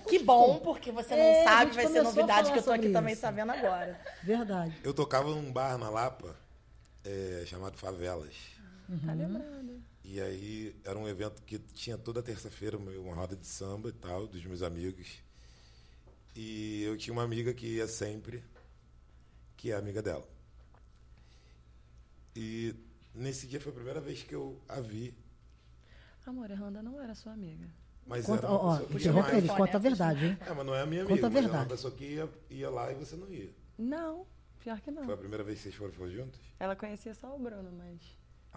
Que bom, porque você não É, a sabe, vai ser começou a novidade que eu tô aqui sobre também isso. sabendo agora. Verdade. Eu tocava num bar na Lapa, é, chamado Favelas. Tá lembrando. E aí era um evento que tinha toda terça-feira uma roda de samba e tal, dos meus amigos. E eu tinha uma amiga que ia sempre, que é amiga dela. E nesse dia foi a primeira vez que eu a vi. Amor, a Randa não era sua amiga. Mas Conta, era uma ó, pessoa que interrompa jamais- ele, conta a verdade, hein? É, mas não é a minha Conta amiga. a mas era verdade. uma pessoa que ia, ia lá e você não ia. Não, pior que não. Foi a primeira vez que vocês foram, foram juntos? Ela conhecia só o Bruno, mas.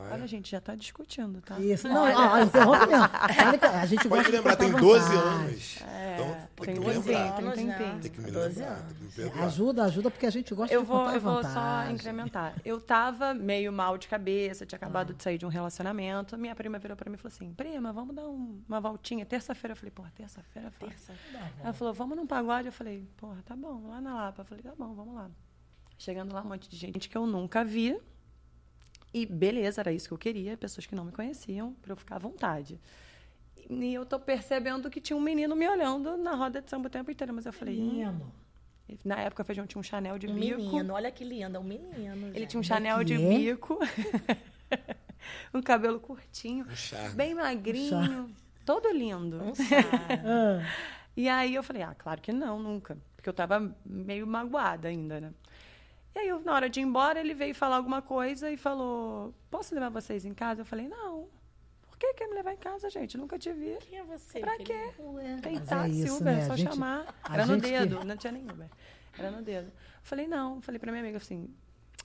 Ah, é? Olha, a gente já tá discutindo, tá? Isso. Não, interrompe mesmo. Olha que A gente Pode gosta lembrar, tem 12 vantagem. anos. então tem tem que 12 lembrar. anos. tem né? tempinho. Tem que me 12 lembrar, anos. tem que me perdoar. Ajuda, ajuda, porque a gente gosta Eu de vou, contar eu vou só incrementar. Eu tava meio mal de cabeça, tinha acabado de sair de um relacionamento. Minha prima virou pra mim e falou assim: Prima, vamos dar um- uma voltinha. Terça-feira eu falei: Porra, terça-feira é fácil. Ela falou: Vamos num pagode. Eu falei: Porra, tá bom, lá na Lapa. Eu falei: Tá bom, vamos lá. Chegando lá, um monte de gente que eu nunca vi. E beleza, era isso que eu queria, pessoas que não me conheciam, pra eu ficar à vontade. E eu tô percebendo que tinha um menino me olhando na roda de samba o tempo inteiro. Mas eu falei: hum. Menino. Na época, o feijão tinha um Chanel de Um bico. menino, olha que lindo, um menino. Ele gente. tinha um Chanel de bico, um cabelo curtinho, Um charme. bem magrinho, todo lindo. Um E aí eu falei, ah, claro que não, nunca. Porque eu tava meio magoada ainda, né? E aí, eu, na hora de ir embora, ele veio falar alguma coisa e falou, posso levar vocês em casa? Eu falei, não. Por que quer me levar em casa, gente? Nunca te vi. Quem é você? Pra quê? ué, Tem é táxi, isso, Uber, né? é só gente- chamar. Era no gente que- dedo, não tinha nem Uber. Era no dedo. Falei, não. Falei pra minha amiga assim,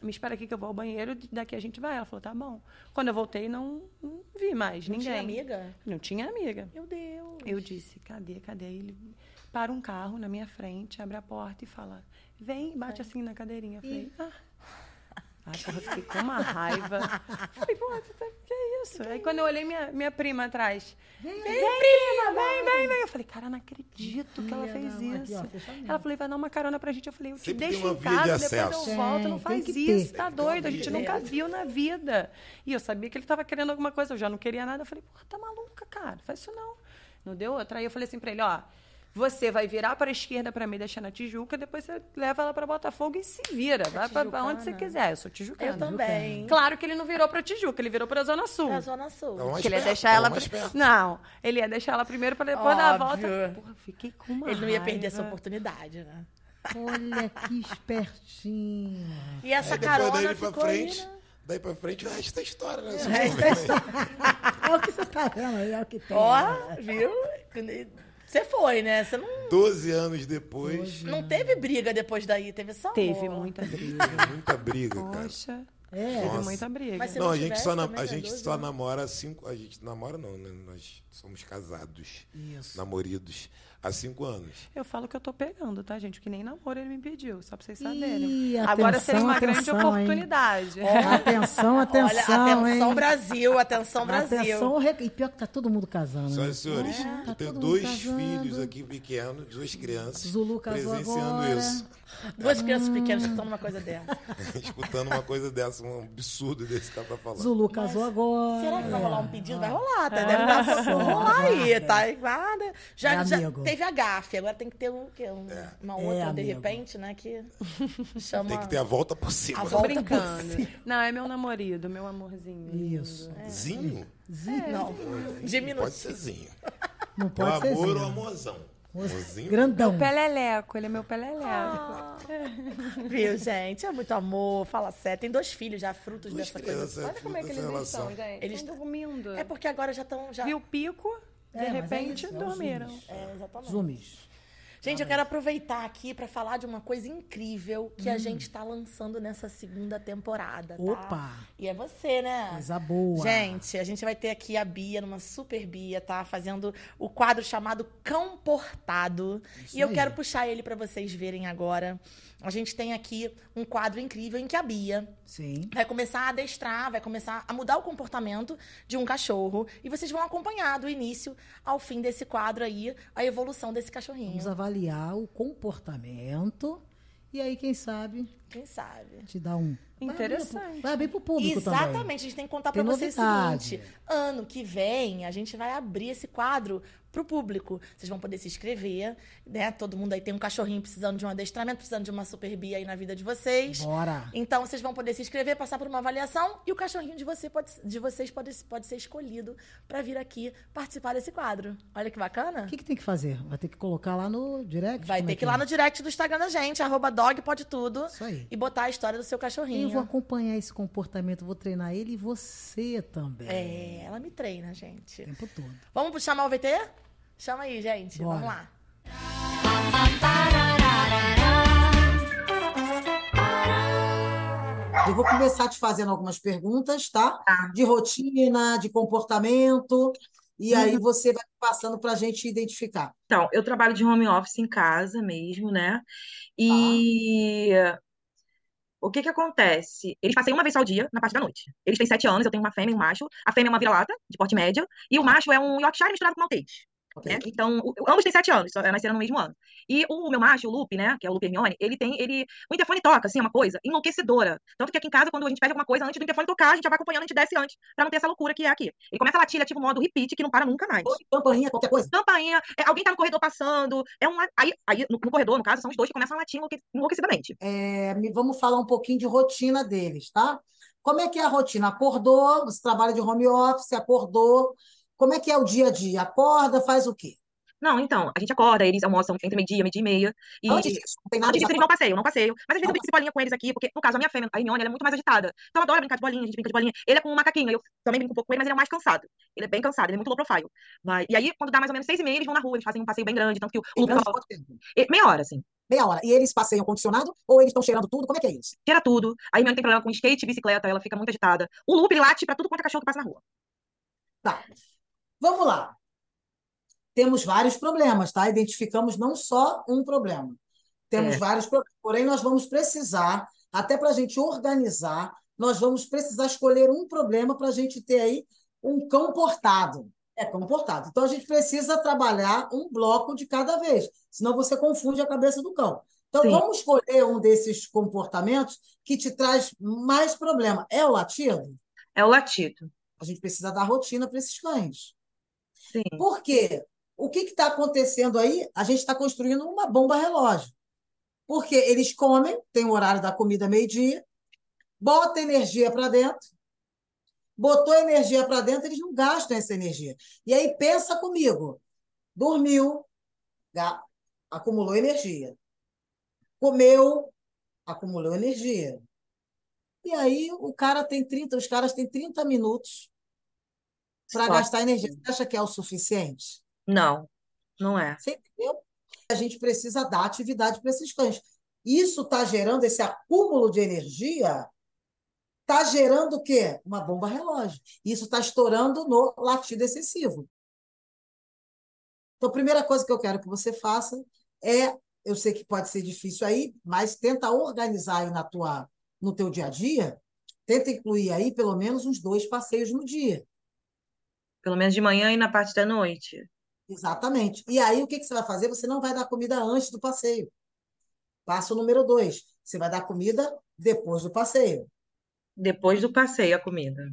me espera aqui que eu vou ao banheiro, daqui a gente vai. Ela falou, tá bom. Quando eu voltei, não, não vi mais Não ninguém. tinha amiga? Não tinha amiga. Meu Deus. Eu disse, cadê, cadê? Ele para um carro na minha frente, abre a porta e fala, vem, bate assim na cadeirinha. Eu falei, ah. Ai, porra, eu fiquei com uma raiva. Falei, pô, tu tá- que isso? Aí quando eu olhei minha, minha prima atrás, vem, prima, vem, vem, vem. Eu falei, cara, não acredito que ela fez da mãe, aqui, isso. ó, ela falou, vai dar uma carona pra gente. Eu falei, eu te Sempre deixo em via de casa, depois eu volto, não tem faz que isso, ter. tá que doido, a gente nunca viu na vida. E eu sabia que ele tava querendo alguma coisa, eu já não queria nada. Eu falei, porra, tá maluca, cara, faz isso não. Não deu outra. Aí eu falei assim pra ele, ó, Você vai virar para a esquerda para me deixar na Tijuca, depois você leva ela para Botafogo e se vira. Vai para onde você quiser. Eu sou tijucana. Eu também. Claro que ele não virou para Tijuca, ele virou para Zona Sul. Pra Zona Sul. Mais Que ele ia deixar tava ela. Não, ele ia deixar ela primeiro para depois dar a Óbvio. volta. Porra, fiquei com uma Ele não ia perder essa raiva. oportunidade, né? Olha que espertinho. E essa Aí depois carona daí pra ficou frente, aí, né? daí pra frente o resto da história, né? É o que você tá vendo aí, é o que tem. Ó, viu? Você foi, né? Você não, 12 anos depois, não teve briga depois daí, teve só amor. Teve muita briga. muita briga, cara. Poxa, É. teve muita briga. Mas Não, não a gente tivesse só, na- a gente 12 só namora há cinco. A gente namora não, né? Nós somos casados. Isso. Namoridos há cinco anos. Eu falo que eu tô pegando, tá, gente? Que nem namoro ele me pediu, só pra vocês Ih, saberem. atenção, Agora seria uma grande atenção, hein? oportunidade. Atenção, atenção, Olha, atenção hein? Brasil, atenção Brasil. Atenção, e pior que tá todo mundo casando. né? Senhoras e senhores, tá eu tenho dois casando. filhos aqui pequenos, duas crianças, Zulu casou presenciando agora. isso. Duas crianças pequenas escutando uma coisa dessa. Escutando uma coisa dessa, um absurdo desse que ela tá falando. Zulu casou agora. Será que vai rolar um pedido? Vai rolar, tá? Ah, Deve dar pra só, rolar aí, tá? Guarda. Já, É já amigo. Teve a gafe, agora tem que ter um, quê? Um- uma outra, de amigo. repente, né? Que chama... Tem que ter a volta por cima. A Tô volta brincando. Não, é meu namorado, meu amorzinho. Isso. Zinho? Não, Pode diminui. ser zinho. Não É o pode ser amor ou Zinho. amorzão. Amorzinho? Grandão. Peleleco, ele é meu peleleco. Ah. Viu, gente? É muito amor, fala sério. Tem dois filhos já, frutos Duas dessa coisa. Olha como é que eles relação. estão, gente. Eles estão dormindo. É porque agora já estão... Já... Viu o pico, de É, mas é repente, isso, é os dormiram. É, exatamente. Zoomies. Gente, eu quero aproveitar aqui para falar de uma coisa incrível que a gente tá lançando nessa segunda temporada, tá? Opa. E é você, né? Coisa boa. Gente, a gente vai ter aqui a Bia, numa super Bia, tá? Fazendo o quadro chamado Cão Portado. Isso e eu aí. quero puxar ele para vocês verem agora. A gente tem aqui um quadro incrível em que a Bia Sim. vai começar a adestrar, vai começar a mudar o comportamento de um cachorro. E vocês vão acompanhar do início ao fim desse quadro aí, a evolução desse cachorrinho. Vamos avaliar o comportamento. E aí, quem sabe, Quem sabe? te dá um. Interessante. Vai abrir pro público também. Exatamente, a gente tem que contar Tem pra vocês o seguinte: ano que vem a gente vai abrir esse quadro pro público. Vocês vão poder se inscrever, né? Todo mundo aí tem um cachorrinho precisando de um adestramento, precisando de uma super bia aí na vida de vocês. Bora. Então vocês vão poder se inscrever, passar por uma avaliação e o cachorrinho de, você pode, de vocês pode, pode ser escolhido pra vir aqui participar desse quadro. Olha que bacana. O que, que tem que fazer? Vai ter que colocar lá no direct? Vai ter é que ir lá no direct do Instagram da gente, arroba dog pode tudo. Isso aí. E botar a história do seu cachorrinho. Eu vou acompanhar esse comportamento, vou treinar ele e você também. É, ela me treina, gente. O tempo todo. Vamos chamar o VT? Chama aí, gente. Bora. Vamos lá. Eu vou começar te fazendo algumas perguntas, tá? De rotina, de comportamento. E aí você vai passando para a gente identificar. Então, eu trabalho de home office em casa mesmo, né? E o que que acontece? Eles passeiam uma vez ao dia, na parte da noite. Eles têm sete anos, eu tenho uma fêmea e um macho. A fêmea é uma vira-lata, de porte médio, e o macho é um Yorkshire misturado com Maltese. Ok. né? Então, o- ambos têm sete anos, só nasceram no mesmo ano. E o meu macho, o Lupe, né, que é o Lupe Hermione, ele tem, ele, o interfone toca, assim, é uma coisa enlouquecedora. Tanto que aqui em casa, quando a gente pede alguma coisa, antes do interfone tocar, a gente já vai acompanhando, a gente desce antes, pra não ter essa loucura que é aqui. Ele começa a latir, ele ativa o modo repeat, que não para nunca mais. Campainha, qualquer coisa. Campainha, é, alguém tá no corredor passando, é um, aí, aí no, no corredor, no caso, são os dois que começam a latir enlouque- enlouquecidamente. É, vamos falar um pouquinho de rotina deles, tá? Como é que é a rotina? Acordou, você trabalha de home office, acordou. Como é que é o dia a dia? Acorda, faz o quê? Não, então, a gente acorda, eles almoçam entre meio-dia, meio-dia e meia, e... Antes disso, não tem nada Antes disso, eles não passeiam, não passeiam. Mas às vezes eu Não brinco de bolinha com eles aqui, porque, no caso, a minha fêmea, a Hermione, ela é muito mais agitada. Então ela adora brincar de bolinha, a gente brinca de bolinha. Ele é com um macaquinho, eu também brinco um pouco com ele, mas ele é mais cansado. Ele é bem cansado, ele é muito low profile. Vai. E aí, quando dá mais ou menos seis e meia, eles vão na rua, eles fazem um passeio bem grande, tanto que o, o Tem Lupe... quanto tempo? E- Meia hora, assim. Meia hora. E eles passeiam condicionado ou eles estão cheirando tudo? Como é que é isso? Tira tudo. A Hermione tem problema com skate bicicleta, ela fica muito agitada. O Lupe, late pra tudo quanto é cachorro que passa na rua. Tá. Vamos lá. Temos vários problemas, tá? Identificamos não só um problema. Temos É. vários problemas. Porém, nós vamos precisar, até para a gente organizar, nós vamos precisar escolher um problema para a gente ter aí um cão portado. É cão portado. Então, a gente precisa trabalhar um bloco de cada vez, senão você confunde a cabeça do cão. Então, Sim. vamos escolher um desses comportamentos que te traz mais problema. É o latido? É o latido. A gente precisa dar rotina para esses cães. Sim. Por quê? O que está acontecendo aí? A gente está construindo uma bomba relógio. Porque eles comem, tem o horário da comida meio-dia, bota energia para dentro, botou energia para dentro, eles não gastam essa energia. E aí pensa comigo, dormiu, acumulou energia. Comeu, acumulou energia. E aí o cara tem 30, os caras têm 30 minutos para gastar energia. Você acha que é o suficiente? Não, não é. Você entendeu? A gente precisa dar atividade para esses cães. Isso está gerando esse acúmulo de energia, está gerando o quê? Uma bomba relógio. Isso está estourando no latido excessivo. Então, a primeira coisa que eu quero que você faça é, eu sei que pode ser difícil aí, mas tenta organizar aí na tua, no teu dia a dia, tenta incluir aí pelo menos uns dois passeios no dia. Pelo menos de manhã e na parte da noite. Exatamente. E aí, o que que você vai fazer? Você não vai dar comida antes do passeio. Passo número dois. Você vai dar comida depois do passeio. Depois do passeio, a comida.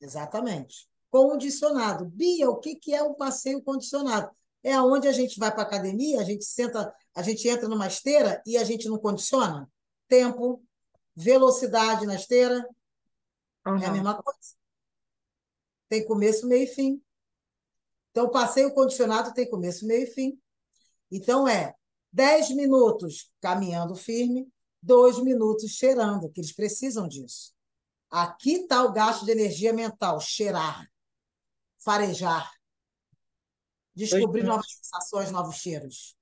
Exatamente. Condicionado. Bia, o que que é um passeio condicionado? É onde a gente vai para a academia, a gente senta, a gente entra numa esteira e a gente não condiciona? Tempo, velocidade na esteira, é a mesma coisa. Tem começo, meio e fim. Então, passeio condicionado tem começo, meio e fim. Então, é 10 minutos caminhando firme, 2 minutos cheirando, que eles precisam disso. Aqui está o gasto de energia mental: cheirar, farejar, descobrir Dois novas sensações, novos cheiros.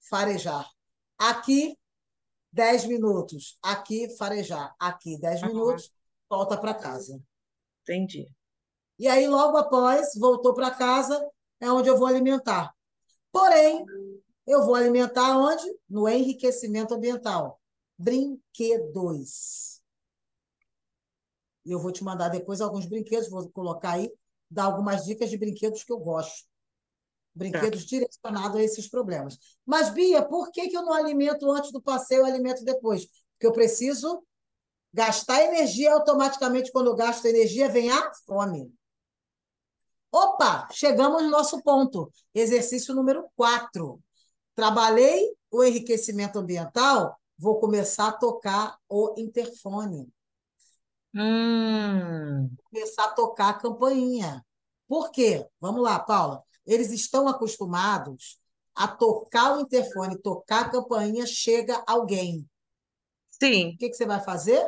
Farejar. Aqui, 10 minutos. Aqui, farejar. Aqui, 10 Aham. minutos, volta para casa. Entendi. E aí, logo após, voltou para casa, é onde eu vou alimentar. Porém, eu vou alimentar onde? No enriquecimento ambiental. Brinquedos. E eu vou te mandar depois alguns brinquedos, vou colocar aí, dar algumas dicas de brinquedos que eu gosto. Brinquedos direcionados a esses problemas. Mas, Bia, por que que eu não alimento antes do passeio e alimento depois? Porque eu preciso gastar energia automaticamente. Quando eu gasto energia, vem a fome. Opa, chegamos no nosso ponto. Exercício número 4. Trabalhei o enriquecimento ambiental, vou começar a tocar o interfone, Hum, começar a tocar a campainha. Por quê? Vamos lá, Paula. Eles estão acostumados a tocar o interfone, tocar a campainha, chega alguém. sim. O que que você vai fazer?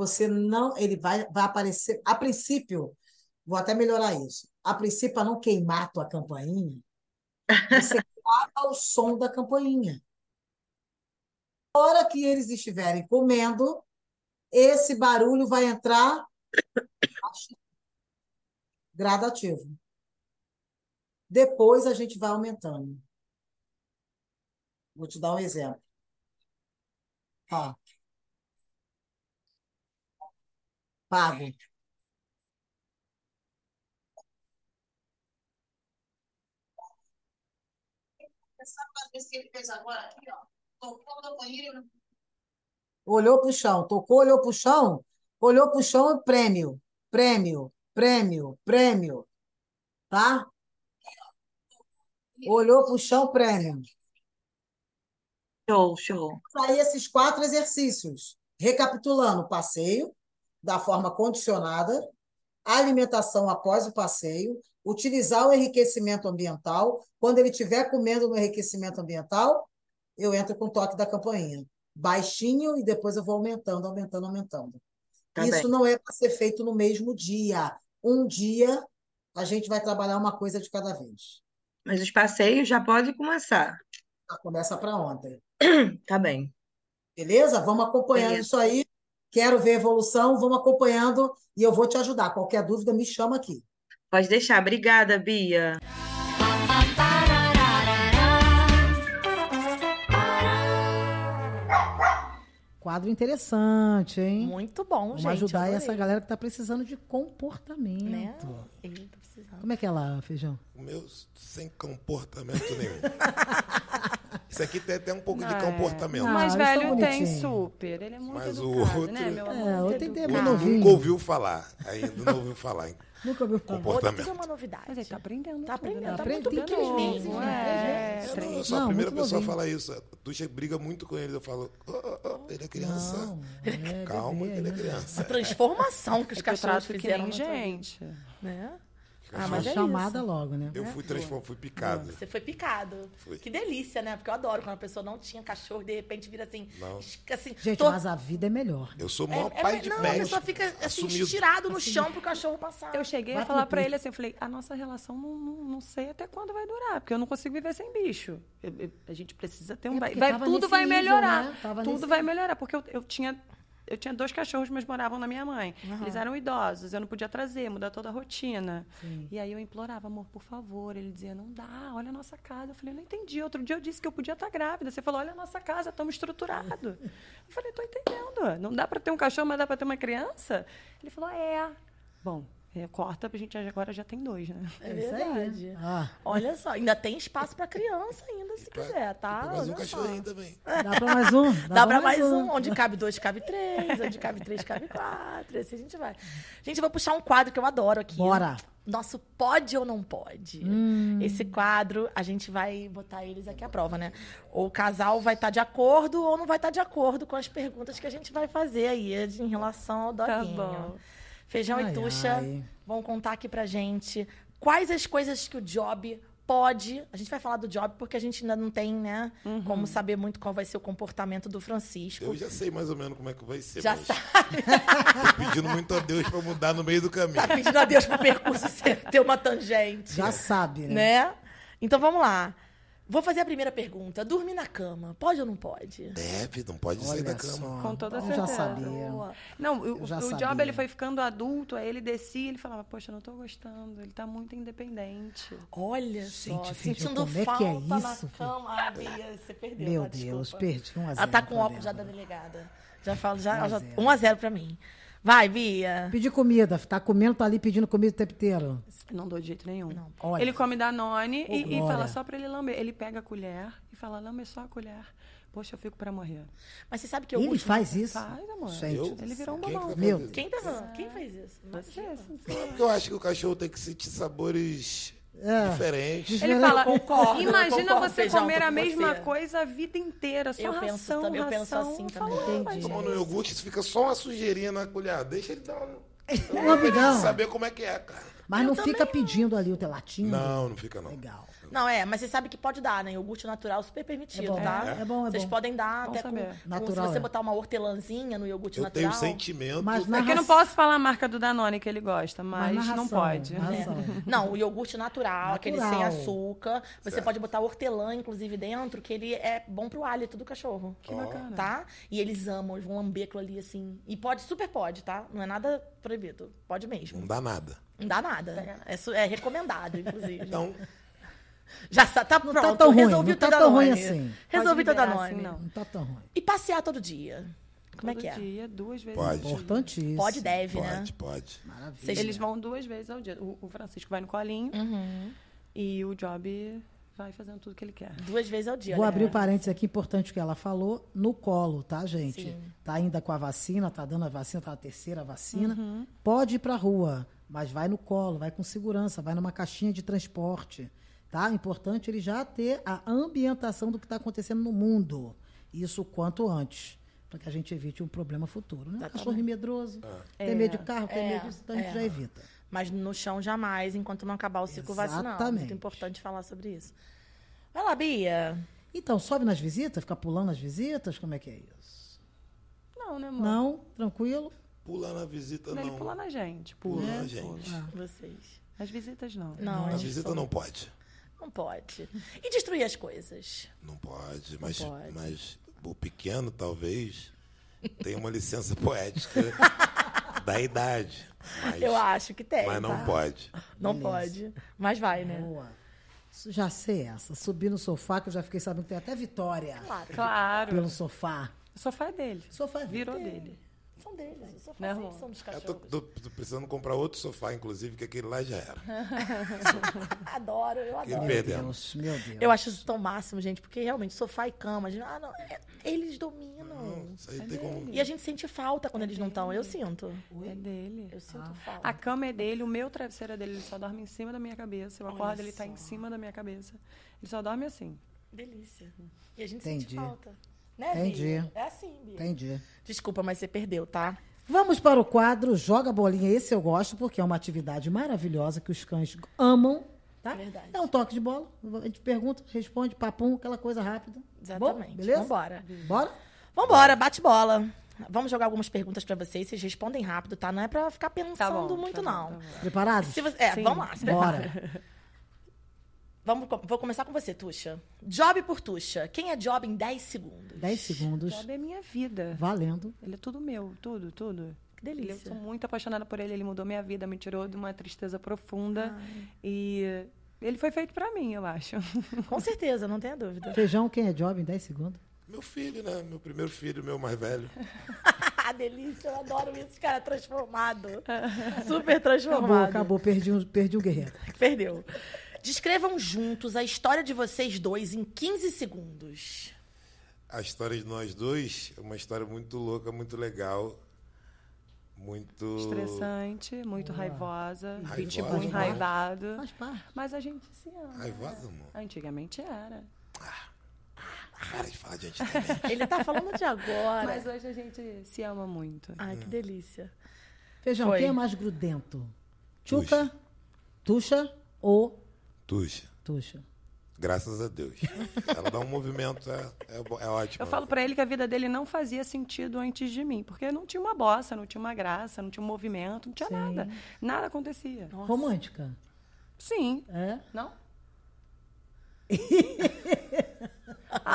Você não, ele vai, vai aparecer. A princípio, vou até melhorar isso. A princípio, para não queimar a tua campainha, você grava o som da campainha. Na hora que eles estiverem comendo, esse barulho vai entrar gradativo. Depois a gente vai aumentando. Vou te dar um exemplo. Ó. Pago. Olhou para o chão, tocou, olhou para o chão, olhou para o chão, prêmio, prêmio, prêmio, prêmio, tá? Olhou para o chão, prêmio. Show, show. Aí esses quatro exercícios, recapitulando, passeio da forma condicionada, alimentação após o passeio, utilizar o enriquecimento ambiental. Quando ele estiver comendo no enriquecimento ambiental, eu entro com o toque da campainha. Baixinho e depois eu vou aumentando, aumentando, aumentando. Tá Isso bem. não é para ser feito no mesmo dia. Um dia a gente vai trabalhar uma coisa de cada vez. Mas os passeios já pode começar. Já começa para ontem. Tá bem. Beleza? Vamos acompanhando Beleza. isso aí. Quero ver a evolução, vamos acompanhando e eu vou te ajudar. Qualquer dúvida, me chama aqui. Pode deixar. Obrigada, Bia. Quadro interessante, hein? Muito bom, Vamos gente. ajudar adorei. essa galera que está precisando de comportamento. Né? Ele tá precisando. Como é que é lá, Feijão? O meu sem comportamento nenhum. Isso aqui tem até um pouco de Ah, é. comportamento. O mais eles tão velho tem super. Ele é muito Mas o educado, outro- né, meu amor? É, outro educado. Outro novinho. nunca ouviu falar. Ainda não ouviu falar. Nunca ouviu falar. Outro Comportamento. tudo é uma novidade. Mas ele tá aprendendo. Tá tudo, né? aprendendo, tá Aprende- muito tem três meses, É, né? É, não, três. eu sou a Não, primeira muito pessoa a novinho. falar isso. A Tuxa briga muito com ele. Eu falo, "Ó, ó, ó, ele é criança. Não, é Calma, bebê ele é criança. A transformação que os É eu que fizeram. nem gente. Né? Ah, mas é chamada isso. logo, né? Eu fui transformado, fui picado. Você foi picado. Fui. Que delícia, né? Porque eu adoro quando a pessoa não tinha cachorro e de repente vira assim. Não. assim Gente, tô- mas a vida é melhor. Eu sou o é, maior é- pai de não, a pessoa fica assim, assumido. estirado no chão pro cachorro passar. Eu cheguei Vai a falar pico. ele assim, eu falei, a nossa relação não, não, não sei até quando vai durar, porque eu não consigo viver sem bicho. Eu- eu- a gente precisa ter um... É vai, tudo vai nível, melhorar. né? Tudo nesse vai melhorar, porque eu, eu tinha... Eu tinha dois cachorros, mas moravam na minha mãe. Eles eram idosos, eu não podia trazer, mudar toda a rotina. E aí eu implorava, amor, por favor. Ele dizia, não dá, olha a nossa casa. Eu falei, não entendi. Outro dia eu disse que eu podia estar grávida. Você falou, olha a nossa casa, estamos estruturados. Eu falei, tô entendendo. Não dá para ter um cachorro, mas dá para ter uma criança? Ele falou, é. Bom, é, corta, a gente agora já tem dois, né? É verdade. Ah, Olha só, ainda tem espaço pra criança ainda, se quiser, tá? Mais um cachorrinho também. dá pra mais um? Dá pra mais um. Onde cabe dois, cabe três. Onde cabe três, cabe quatro. Assim a gente vai. Gente, eu vou puxar um quadro que eu adoro aqui. Bora. Nosso pode ou não pode. Esse quadro, a gente vai botar eles aqui à prova, né? Ou o casal vai estar de acordo ou não vai estar de acordo com as perguntas que a gente vai fazer aí em relação ao Tá doguinho. bom. Feijão Ai, e Tuxa ai. vão contar aqui pra gente quais as coisas que o Job pode. A gente vai falar do Job porque a gente ainda não tem, né, Uhum. como saber muito qual vai ser o comportamento do Francisco. Eu já sei mais ou menos como é que vai ser. Já mas sabe. Tô pedindo muito a Deus pra mudar no meio do caminho. Tá pedindo a Deus pro percurso ser- ter uma tangente. Já sabe, né? Né? Então vamos lá. Vou fazer a primeira pergunta. Dormir na cama, pode ou não pode? Deve, não pode sair da Olha cama. só. Com toda eu certeza. já sabia. Não, o, Eu já o Job sabia. ele foi ficando adulto, aí ele descia e ele falava, poxa, eu não tô gostando, ele tá muito independente. Olha só, Gente, filho, sentindo como é que falta é na isso, filho? cama. Ah, Bia, você perdeu. Meu tá? Deus, Desculpa. perdi um a Ela zero tá com óculos já da delegada. Já falo, já, Um a já, zero. 1 a 0 pra mim. Vai, Bia. Pedir comida, tá comendo, tá ali pedindo comida o tempo inteiro. Não dou de jeito nenhum. Olha. Ele come Danone Ô, e, e fala só pra ele lamber. Ele pega a colher e fala, lambe só a colher. Poxa, eu fico pra morrer. Mas você sabe que eu Ele gosto- faz isso? Faz, amor. Gente? Ele virou um Quem vai Meu? Quem, tá falando? Quem fez isso? Você. Porque eu acho que o cachorro tem que sentir sabores É. diferentes. Ele Eu fala, concordo, imagina concordo, você comer a mesma você. coisa a vida inteira, só Eu penso ração, também, eu penso ração. assim Fala, também. "Ah, mas Tomando iogurte, fica só uma sujeirinha na colher. Deixa ele dar um... Um amigão. Saber como é que é, cara. Mas não fica pedindo ali o teu latinho. Não, não fica não. Legal. Não, é, mas você sabe que pode dar, né? Iogurte natural super permitido, É bom, tá? é bom, é Vocês bom. podem dar Bom até com, com- Natural, se você é. botar uma hortelãzinha no iogurte Eu tenho natural. sentimento. Mas na É que eu não posso falar a marca do Danone que ele gosta, mas, na não pode. ração. Não, o iogurte natural, aquele sem Natural. açúcar. Você Certo. pode botar hortelã, inclusive, dentro, que ele é bom pro hálito do cachorro. Que bacana. Tá? E eles amam, eles vão lamber aquilo ali assim. E pode, super pode, tá? Não é nada proibido. Pode mesmo. Não dá nada. Não dá nada. É, su- é recomendado, inclusive. Então, Já tá Não pronto. tá tão ruim, resolvi não o tá tão ruim assim. Resolvi liberar Danone. assim, não. Não tá tão ruim. E passear todo dia. Como é Todo que é? dia, duas vezes Pode. ao dia. Importantíssimo. Pode, deve, né? pode, pode. Maravilha. Eles vão duas vezes ao dia. O, o Francisco vai no colinho Uhum. e o Job vai fazendo tudo que ele quer. Duas vezes ao dia. Vou né? abrir o parênteses aqui, importante o que ela falou, no colo, tá, gente? Sim. Tá ainda com a vacina, tá dando a vacina, tá a terceira vacina. Uhum. Pode ir pra rua, mas vai no colo, vai com segurança, vai numa caixinha de transporte, tá? Importante ele já ter a ambientação do que está acontecendo no mundo. Isso quanto antes, para que a gente evite um problema futuro, né? Cachorro medroso, tem medo de carro, tem É, medo disso, então a gente é. já evita. Mas no chão jamais, enquanto não acabar o ciclo vacinal. Muito Exatamente. importante falar sobre isso. Vai lá, Bia. Então, sobe nas visitas, fica pulando nas visitas, como é que é isso? Não, né, amor? Não? Tranquilo? Pula na visita, Ele não. pula na gente. Pula, Pula na pula. gente. Vocês. As visitas não. Não, Na é visita não pode. Não pode. E destruir as coisas? Não pode. Mas, pode. mas o pequeno, talvez, tenha uma licença poética da idade. Mas, Eu acho que tem. mas não tá? pode. Não pode. Mas vai, né? Boa. Já sei essa. Subir no sofá, que eu já fiquei sabendo que tem até vitória Claro. Claro. pelo sofá. O sofá é dele. Sofá é Virou dele. dele. São deles. Os sofás Né, sempre amor? são dos Eu tô, cachorros. tô- tô precisando comprar outro sofá, inclusive, que aquele lá já era. Adoro, eu adoro. perdemos. Deus, meu Deus. Eu acho isso tão máximo, gente, porque realmente sofá e cama, a gente- ah, não, é- eles dominam. Não, isso aí tem como. E a gente sente falta quando eles não estão. Eu sinto. É dele. Eu sinto falta. A cama é dele, o meu travesseiro é dele, ele só dorme em cima da minha cabeça. Eu Olha acordo, ele tá só. em cima da minha cabeça. Ele só dorme assim. Delícia. E a gente Entendi. sente falta. Né, Entendi. Bia? É assim, Bia. Entendi. Desculpa, mas você perdeu, tá? Vamos para o quadro Joga Bolinha. Esse eu gosto porque é uma atividade maravilhosa que os cães amam. Tá? Verdade. É um toque de bola. A gente pergunta, responde, papum, aquela coisa rápida. Exatamente. Bom, beleza? Vambora. Bora? Vambora, bate bola. Vamos jogar algumas perguntas pra vocês. Vocês respondem rápido, tá? Não é pra ficar pensando Tá bom. muito, tá bom, não. tá. Preparados? Se você- é, Sim. vamos lá. se prepara. Bora. Vamos, vou começar com você, Tuxa. Job por Tuxa. Quem é Job em 10 segundos? 10 segundos. Job é minha vida. Valendo. Ele é tudo meu, tudo, tudo. Que Ele, eu delícia. sou muito apaixonada por ele, ele mudou minha vida, me tirou de uma tristeza profunda. E ele foi feito pra mim, eu acho. Com certeza, não tenha dúvida. Feijão, quem é Job em 10 segundos? Meu filho, né? Meu primeiro filho, meu mais velho. Ah, delícia, eu adoro isso, cara, transformado. Super Acabou, transformado. acabou. Perdi um, perdi um guerreiro. Perdeu. Descrevam juntos a história de vocês dois em 15 segundos. A história de nós dois é uma história muito louca, muito legal. Muito. Estressante, muito raivosa, Raivosa pitbull demais. enraivado. Parte. Mas a gente se ama. Raivosa, amor. Antigamente era. Para de falar de antigamente. Ele tá falando de agora. Mas hoje a gente se ama muito. Ai, que delícia. Feijão, Foi. quem é mais grudento? Tchuca, Tuxa ou Tuxa, Tuxa? graças a Deus. Ela dá um movimento, é, é, é ótimo. Eu falo pra ele que a vida dele não fazia sentido antes de mim, porque não tinha uma bossa, não tinha uma graça, não tinha um movimento, não tinha Sim. nada. Nada acontecia. Romântica. Sim. É? Não?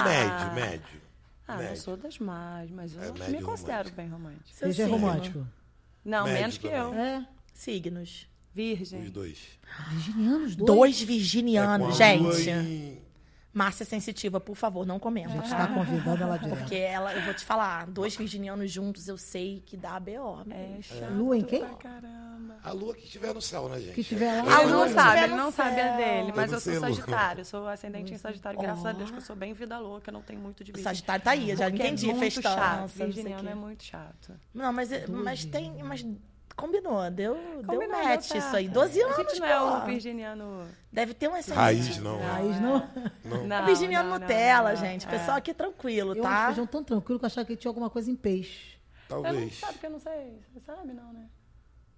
Médio, médio. Ah, eu Médio. sou das mais, mas eu É me considero romântico. bem romântica. Seu Seja signo. romântico. Não, Médio menos que também. eu. É. Signos. Virgem. Os dois. Virginianos, dois. Dois É, virginianos, a lua gente. em- Márcia Sensitiva, por favor, não A comenta. gente tá convidando ela direto. Porque ela, eu vou te falar, dois virginianos juntos, eu sei que dá BO. É chato Lua em quem? pra caramba. A lua que estiver no céu, né, gente? Que tiver lá. A Ele lua não sabe, ele não sabe a dele, mas Eu eu sou. Sagitário, eu sou ascendente em Sagitário, graças a Deus que eu sou bem vida louca, não tenho muito de O virgem. Sagitário tá aí, já Porque entendi, é muito festança, chato, o virginiano é muito chato. Não, mas, mas tem. Mas combinou, deu, deu Combinou, match deu isso aí. certo. 12 A anos, gente não é pô. um virginiano... Deve ter um excelente. Raiz, não. Raiz, não. Não. Não, virginiano não, Nutella, não, não. gente. É. Pessoal aqui tranquilo, Eu tá? feijão tão tranquilo que eu achava que tinha alguma coisa em peixe. Eu não Talvez. sabe que eu não sei. Você sabe, não, né?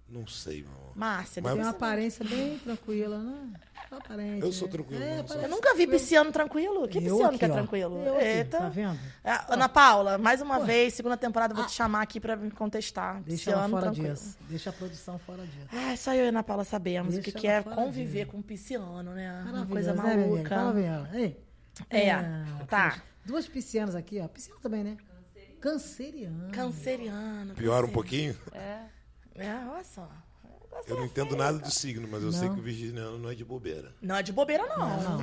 Não sei, meu amor. Márcia, Mas- Tem uma aparência bem tranquila, né? Aparente. Eu sou né? tranquilo, É, não sou. parece Eu nunca vi pisciano tranquilo. Que pisciano aqui, que é ó. tranquilo? Eu aqui, Eita. Tá vendo? Ah, Ana Paula, mais uma vez, segunda temporada, vou te chamar aqui pra me contestar. Deixa Pisciano fora tranquilo. disso. Deixa a produção fora disso. Ah, só eu e Ana Paula sabemos o que, que é conviver disso. com um pisciano, né? Uma coisa né? Fala maluca. ela. Ei. É, tá. poxa, Duas piscianas aqui, ó. Pisciano também, né? Canceriano. Canceriano. Piora um pouquinho? É, olha só. Eu não entendo nada do signo, mas eu sei Não. que o virginiano não é de bobeira. Não é de bobeira, não.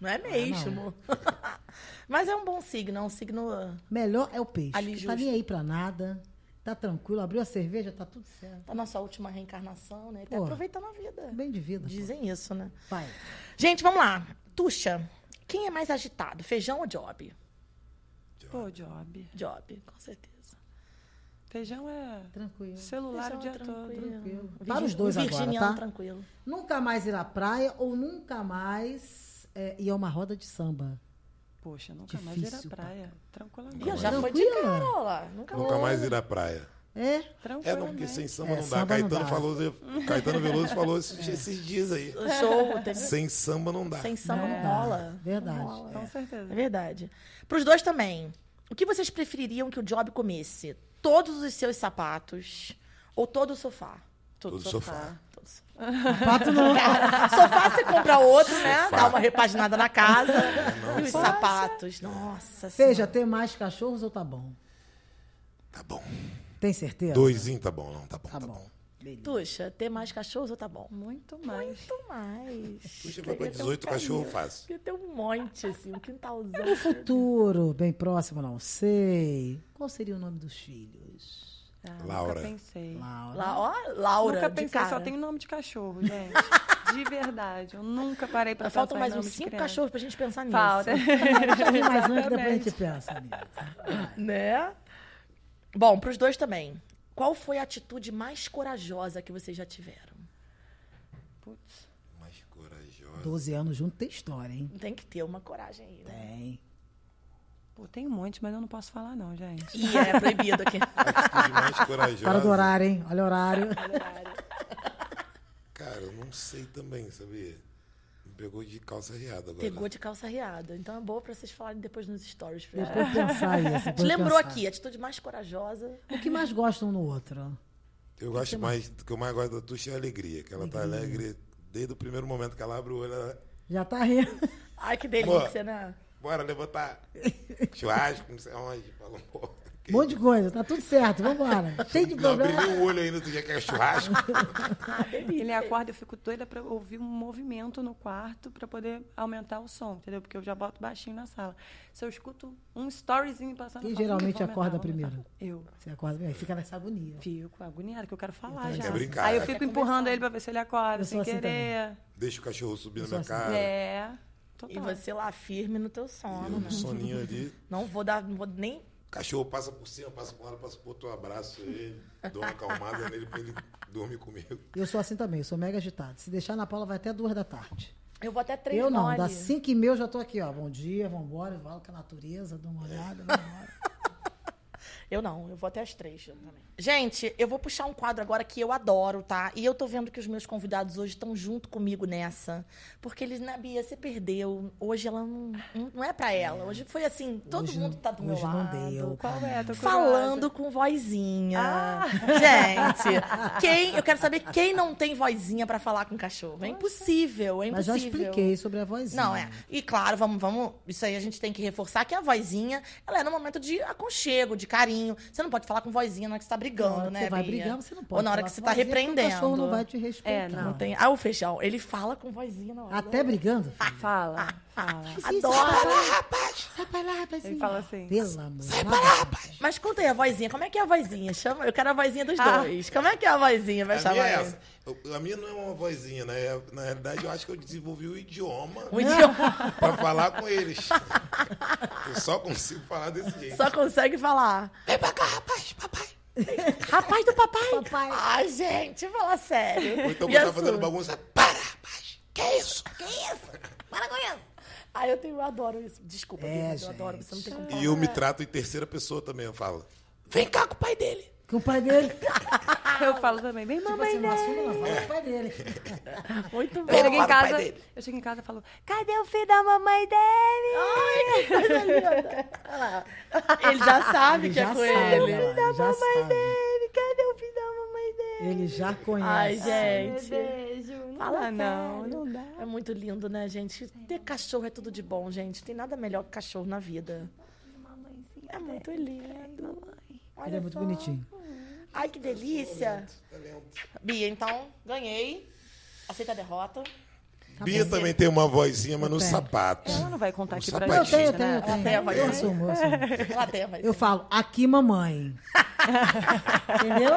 Não, é mesmo. Mas é um bom signo, é um signo. Melhor é o peixe. Ali que tá justo. nem aí pra nada. Tá tranquilo. Abriu a cerveja, tá tudo certo. A nossa última reencarnação, né? Tá Pô. aproveitando a vida. Bem de vida. pô. Dizem isso, né? Vai. Gente, vamos lá. Tuxa, quem é mais agitado, feijão ou job? Pô, Job. Job, com certeza. Feijão é Tranquilo. celular o Feijão dia é todo. Tranquilo. Para os dois o agora, tá? tranquilo. Nunca mais ir à praia ou nunca mais é, ir a uma roda de samba. Poxa, nunca mais ir Difícil, à praia. Tranquilamente. Ih, já foi de lá. Nunca, Nunca mais ir à praia. É? É, não, porque sem samba É, não dá. samba não Caetano, dá. Falou, Caetano Veloso falou esses, esses dias aí. Show, teve... Sem samba não dá. sem samba É, não rola. verdade. Não rola. Com É certeza. verdade. Para os dois também. O que vocês prefeririam que o Job comesse? Todos os seus sapatos ou todo o sofá? Todo sofá. Todo sofá. Pato não. Sofá você compra outro, né? Sofá. Dá uma repaginada na casa. não. e os sapatos, nossa Veja, ter mais cachorros ou tá bom? Tá bom. Tem certeza? Doisinho tá bom, não. Tá bom, Tá tá, bom. bom. Beleza. Tuxa, ter mais cachorros ou tá bom? Muito mais. Muito mais. Puxa, vai um 18 cachorro carinho. fácil. Queria ter um monte, assim, um quintalzão. No futuro, bem próximo, não sei. Qual seria o nome dos filhos? Ah, Laura. Nunca pensei. Laura. Ó, Laura. Nunca de pensei, cara. só tem nome de cachorro, gente. de verdade. Eu nunca parei pra pensar Faltam mais uns cinco cachorros pra gente pensar nisso. Falta. Deixa eu mais um que depois a gente pensa nisso. Né? Bom, pros dois também. Qual foi a atitude mais corajosa que vocês já tiveram? Putz. Mais corajosa. 12 anos junto tem história, hein? Tem que ter uma coragem aí, né? Tem. Pô, tem um monte, mas eu não posso falar não, gente. E é proibido aqui. Atitude mais corajosa. Para do horário, hein? Olha o horário. Cara, eu não sei também, sabia? Pegou de calça riada agora. Pegou de calça riada. Então é boa pra vocês falarem depois nos stories. Pra gente. Depois pensar isso. A gente depois lembrou pensar. aqui, a atitude mais corajosa. O que mais gostam um no outro? Eu gosto mais, o que eu mais gosto da Tuxa é a alegria, que ela tá alegre desde o primeiro momento que ela abre o olho. Ela, Já tá rindo. Ai, que delícia, né? Bora levantar churrasco, não sei onde. Fala, pô. Um monte de coisa. Tá tudo certo. Vambora. Cheio de Não abri problema. o olho ainda, tu já quer churrasco? Ele acorda, eu fico doida pra ouvir um movimento no quarto pra poder aumentar o som, entendeu? Porque eu já boto baixinho na sala. Se eu escuto um storyzinho passando... Quem eu falo, "Ih, geralmente aumentar, acorda vou aumentar." primeiro? Eu. Você acorda bem, fica nessa agonia. Fico agoniada, que eu quero falar Então, já. quer brincar. Aí eu Quer fico conversar. empurrando ele pra ver se ele acorda, Eu sem assim querer. Deixa o cachorro subir na minha assim. cara. É, E total. você lá firme no teu E sono, eu né? soninho ali. Não vou dar, não vou nem. Cachorro passa por cima, passa por lá, passa por outro, eu abraço ele, dou uma acalmada nele pra ele dormir comigo. Eu sou assim também, eu sou mega agitado. Se deixar na Paula, vai até duas da tarde. Eu vou até três eu não, das cinco e meia eu já tô aqui, ó. Bom dia, vambora, eu falo com a natureza, dou uma olhada, vambora. Eu não, eu vou até as três também. Gente, eu vou puxar um quadro agora que eu adoro, tá? E eu tô vendo que os meus convidados hoje estão junto comigo nessa. Porque eles, né, Bia, você perdeu. Hoje ela não, não é pra ela. Hoje foi assim, todo Hoje mundo não- tá do meu hoje não lado. deu, Qual é? Tô. Falando com vozinha. Ah. Gente, quem, eu quero saber quem não tem vozinha pra falar com cachorro. É impossível, é Mas impossível. já expliquei sobre a vozinha. Não, é. E claro, vamos, vamos. Isso aí a gente tem que reforçar que a vozinha, ela é no momento de aconchego, de carinho. Você não pode falar com vozinha na hora que você tá brigando, que né? você vai Bia? brigar, você não pode. Ou na hora que você tá repreendendo. O cachorro não vai te respeitar. É, não. Não tem. Ah, o feijão, ele fala com vozinha na hora. Até brigando. filho. Fala, fala. Adoro. Sai pra lá, rapazinho. Ele fala assim. Pelo amor. Sai Mas conta aí a vozinha, como é que é a vozinha? Chama, eu quero a vozinha dos Ah. dois. Como é que é a vozinha? Vai A chamar minha é essa. A minha não é uma vozinha, né? É- Na realidade, eu acho que eu desenvolvi o idioma O idioma. pra falar com eles. Eu só consigo falar desse jeito. Só consegue falar. Vem pra cá, rapaz, papai. Rapaz do papai. Papai. Ai, gente, fala sério. Ou então, quando tá fazendo sua? bagunça, para, rapaz. Que isso? Que isso? Para com isso. Ai, eu, tenho, eu adoro isso. Desculpa, É, mas eu adoro. Você não tem como falar. E eu me trato em terceira pessoa também, eu falo. Vem cá com o pai dele. Com o pai dele. Eu falo também, bem Tipo mamãe assim, não dele. assume, não. Fala com o pai dele. Muito bom. Eu chego em Fala, pai casa, dele. eu chego em casa e falo, cadê o filho da mamãe dele? Ai, que coisa linda. Olha lá. Ele já sabe Ele que é já com sabe, ele. olha lá, ele já sabe. Ele, cadê o filho da mamãe dele? Ele já conhece. Ai, gente. Beijo. Não Fala dá, não, sério. não dá. É muito lindo, né, gente? Ter cachorro é tudo de bom, gente. Tem nada melhor que cachorro na vida. É muito lindo. Olha Ele é muito só. bonitinho. Ai, que delícia. Bia, então, ganhei. Aceita a derrota. Bia também tem uma vozinha, mas no tenho. sapato. Ela não vai contar Um aqui pra Eu sapatinho. gente, tenho, eu né? tenho, eu tem a tenho. Eu assumo, eu assumo. Ela tem a voz. Eu falo, aqui mamãe. Entendeu?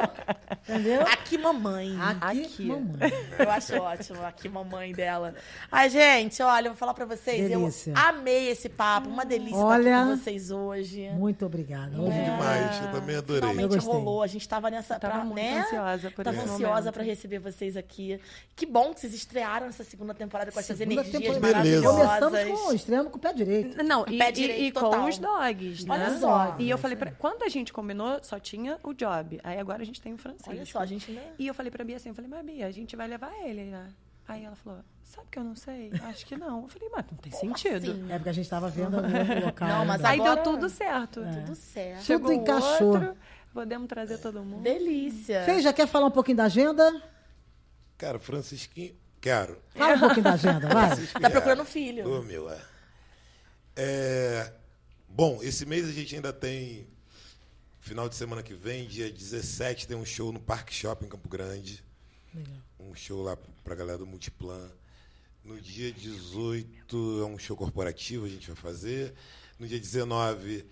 Entendeu? Aqui, mamãe. Aqui, Aqui. mamãe. Eu acho ótimo aqui, mamãe dela. Ai, gente, olha, eu vou falar pra vocês. Delícia. Eu amei esse papo. Uma delícia Olha. estar aqui com vocês hoje. Muito obrigada. Bom Hoje demais, eu também adorei. Eu Finalmente gostei. rolou. A gente tava nessa. Tava pra, muito né? ansiosa por Tava ansiosa pra receber vocês aqui. Que bom que vocês estrearam essa segunda temporada com essas segunda energias temporada. Beleza. maravilhosas. Começamos com, estreamos com o pé direito. Não, e, Pé e- direito e total. com os dogs, né? Olha só. E eu falei pra... Quando a gente combinou, só tinha o Job. Aí agora a gente tem o Francisco. Olha só, a gente ainda. E eu falei pra Bia assim, eu falei, mas Bia, a gente vai levar ele, né? Aí ela falou, sabe que eu não sei? Acho que não. Eu falei, mas não tem sentido. assim? É porque a gente estava vendo no local. Não, mas ainda. Aí Agora- deu tudo certo. Tudo certo. Chegou Tudo encaixou. outro, podemos trazer todo mundo. Delícia. Fê, já quer falar um pouquinho da agenda? Cara, Francisquinho, quero. Fala um pouquinho da agenda, vai. Tá procurando filho. Ô, meu, é. É, Bom, esse mês a gente ainda tem. Final de semana que vem, dia 17, tem um show no Parque Shopping Campo Grande. Um show lá pra galera do Multiplan. No dia 18 é um show corporativo, a gente vai fazer. No dia 19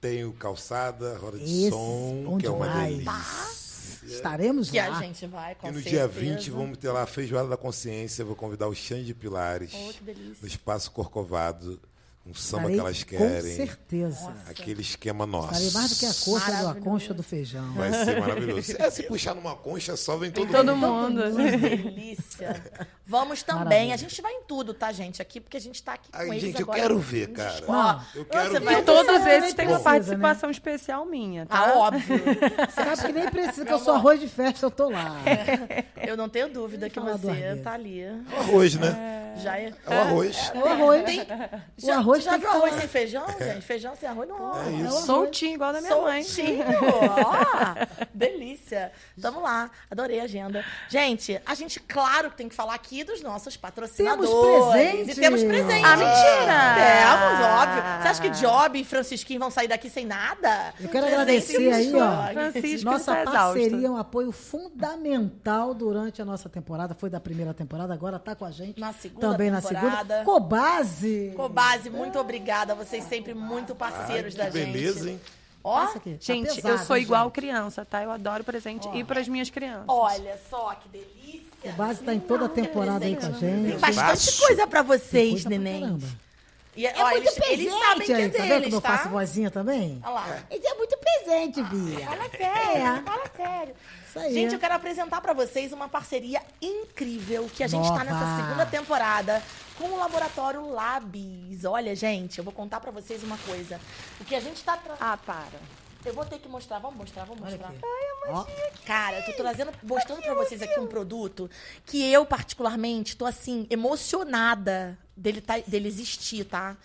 Tenho calçada, roda de Esse, som, que é uma demais. delícia. Estaremos Que lá. a gente vai, com E no certeza. dia 20 vamos ter lá a Feijoada da Consciência. Vou convidar o Xande Pilares, Oh, que delícia. no Espaço Corcovado. Um samba Estarei que elas Com querem. certeza. Aquele esquema nosso. Estarei mais do que a coxa concha do feijão. Vai ser maravilhoso. É, se puxar numa concha só, vem todo, Todo mundo. mundo. Que delícia. Vamos também. Maravilha. A gente vai em tudo, tá, gente? Aqui, porque a gente tá aqui com Ai, eles gente, eu agora. quero ver, cara. Ó, Eu quero você ver. E todos esses têm uma precisa, né? participação especial minha, tá? Ah, óbvio. Sabe que nem precisa, que eu sou arroz de festa, eu tô lá. Eu não tenho dúvida que você arroz. tá ali. É o arroz, né? Já é. É o arroz. É o arroz. Tem- O já, arroz já viu tá arroz sem feijão, gente? Feijão sem arroz não rola. É É isso. Soltinho, igual da minha mãe. Soltinho, ó, delícia. Tamo lá, adorei a agenda. Gente, a gente, claro, que tem que falar aqui dos nossos patrocinadores. presente. E temos presente. Ah, mentira! Temos, óbvio. Você acha que Job e Francisquinho vão sair daqui sem nada? Eu quero agradecer aí, ó. Francisco Nossa exausto. parceria é um apoio fundamental durante a nossa temporada. Foi da primeira temporada, agora tá com a gente. Na segunda Também na temporada. segunda. Cobase. Cobase, muito obrigada. Vocês sempre muito parceiros que da gente. beleza, hein? Ó. Tá Gente, pesado, eu sou igual gente? criança, tá? Eu adoro presente e para as minhas crianças. olha só que delícia. Cobase tá em toda a temporada aí com a Tem gente. bastante Fácil. coisa pra vocês, Coisa neném. caramba. E, É ó, muito eles, presente eles sabem que é aí, tá vendo como deles, eu tá? faço vozinha também? Olha lá. Isso é muito presente, Bia. Fala sério, fala sério. Isso aí. Gente, eu quero apresentar pra vocês uma parceria incrível que a gente tá Nova. nessa segunda temporada com o Laboratório Labs. Olha, gente, eu vou contar pra vocês uma coisa. O que a gente tá... Tra... Ah, para. Eu vou ter que mostrar, vamos mostrar, vamos Olha mostrar. aqui. Ó, Cara, eu tô trazendo, mostrando pra vocês aqui um produto que eu, particularmente, tô assim, emocionada dele, tá, dele existir, tá?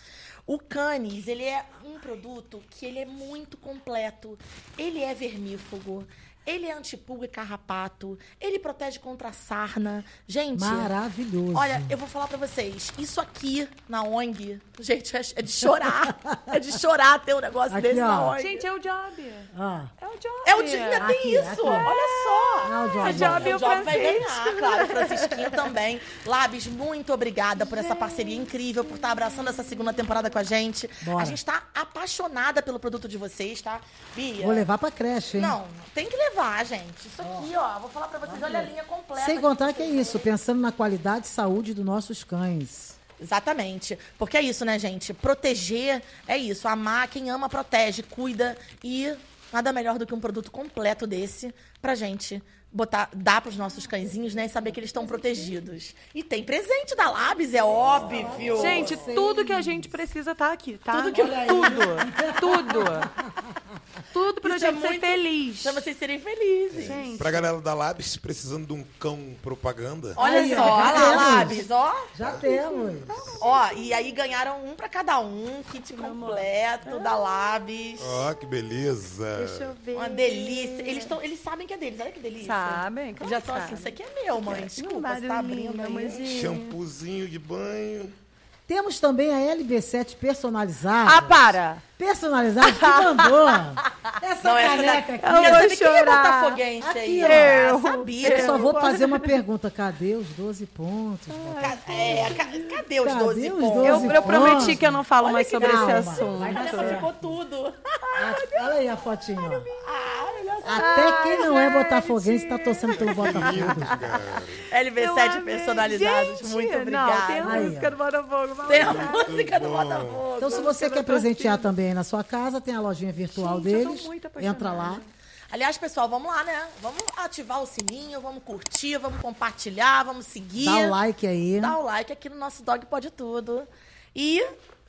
O Canis, ele é um produto que ele é muito completo. Ele é vermífugo, ele é antipulga e carrapato, ele protege contra a sarna. Gente, maravilhoso. Olha, eu vou falar pra vocês. Isso aqui na ONG, gente, é é de chorar. é de chorar ter um negócio Aqui, desse na ó. ONG. Gente, é o Job. Ah, É o Job. É o dia, ainda tem Aqui, isso. aqui. Olha só. Ah, o Job. A Job e o O Job vai ganhar, claro. O Francisquinho também. Labs, muito obrigada por essa parceria incrível, por estar abraçando essa segunda temporada com a gente. Bora. A gente tá apaixonada pelo produto de vocês, tá? Bia. vou levar pra creche, hein? Não, tem que levar, gente. Isso aqui, ó, vou falar pra vocês, olha a linha completa. Sem contar que é isso, pensando na qualidade e saúde dos nossos cães. Exatamente. Porque é isso, né, gente? Proteger é isso. Amar, quem ama, protege, cuida. E nada melhor do que um produto completo desse pra gente botar, dar pros nossos cãezinhos, né? E saber que eles estão protegidos. E tem presente da Labs, é óbvio. Gente, tudo que a gente precisa tá aqui, tá? Tudo que- Tudo. Tudo. Tudo pra Isso é gente ser muito- feliz. Pra vocês serem felizes. Gente. Pra galera da Labs precisando de um cão propaganda. Olha Aí, só, ó, olha lá. Labs, ó. Já temos. Ó, e aí ganharam um pra cada um, kit completo da Labs. Ó, que beleza. Deixa eu ver. Uma delícia. Eles, tão, eles sabem que é deles, olha que delícia. Sabem, Eles claro já que estão assim, sabem. isso aqui é meu, mãe. Desculpa, você tá abrindo aí. Shampoozinho de banho. Temos também a LB7 personalizada. Ah, para! Personalizada que mandou. Essa Não, essa caneca daqui. aqui. Eu Quer vou é chorar. botafoguense Aqui, aí? Ah, Eu. sabia. Eu só vou fazer uma pergunta. Cadê os 12 pontos? É, ca- cadê os Cadê 12 os pontos? 12 Eu, eu prometi pontos? que eu não falo Olha mais que sobre calma. esse assunto. Só, certo. ficou tudo. Ah, Olha aí a fotinha. ó. Ah. Até quem não é botafoguense tá torcendo pelo Botafogo. Cara, LV7 Eu amei. personalizados, Gente, muito Não, tem a obrigada. Aí, música do Botafogo. Tem a música do. Botafogo. Então, se você quer presentear também aí na sua casa, tem a lojinha virtual Gente, eu tô deles. Entra lá. Aliás, pessoal, vamos lá, né? Vamos ativar o sininho, vamos curtir, vamos compartilhar, vamos seguir. Dá o like aí. Dá o like aqui no nosso Dog Pode Tudo. E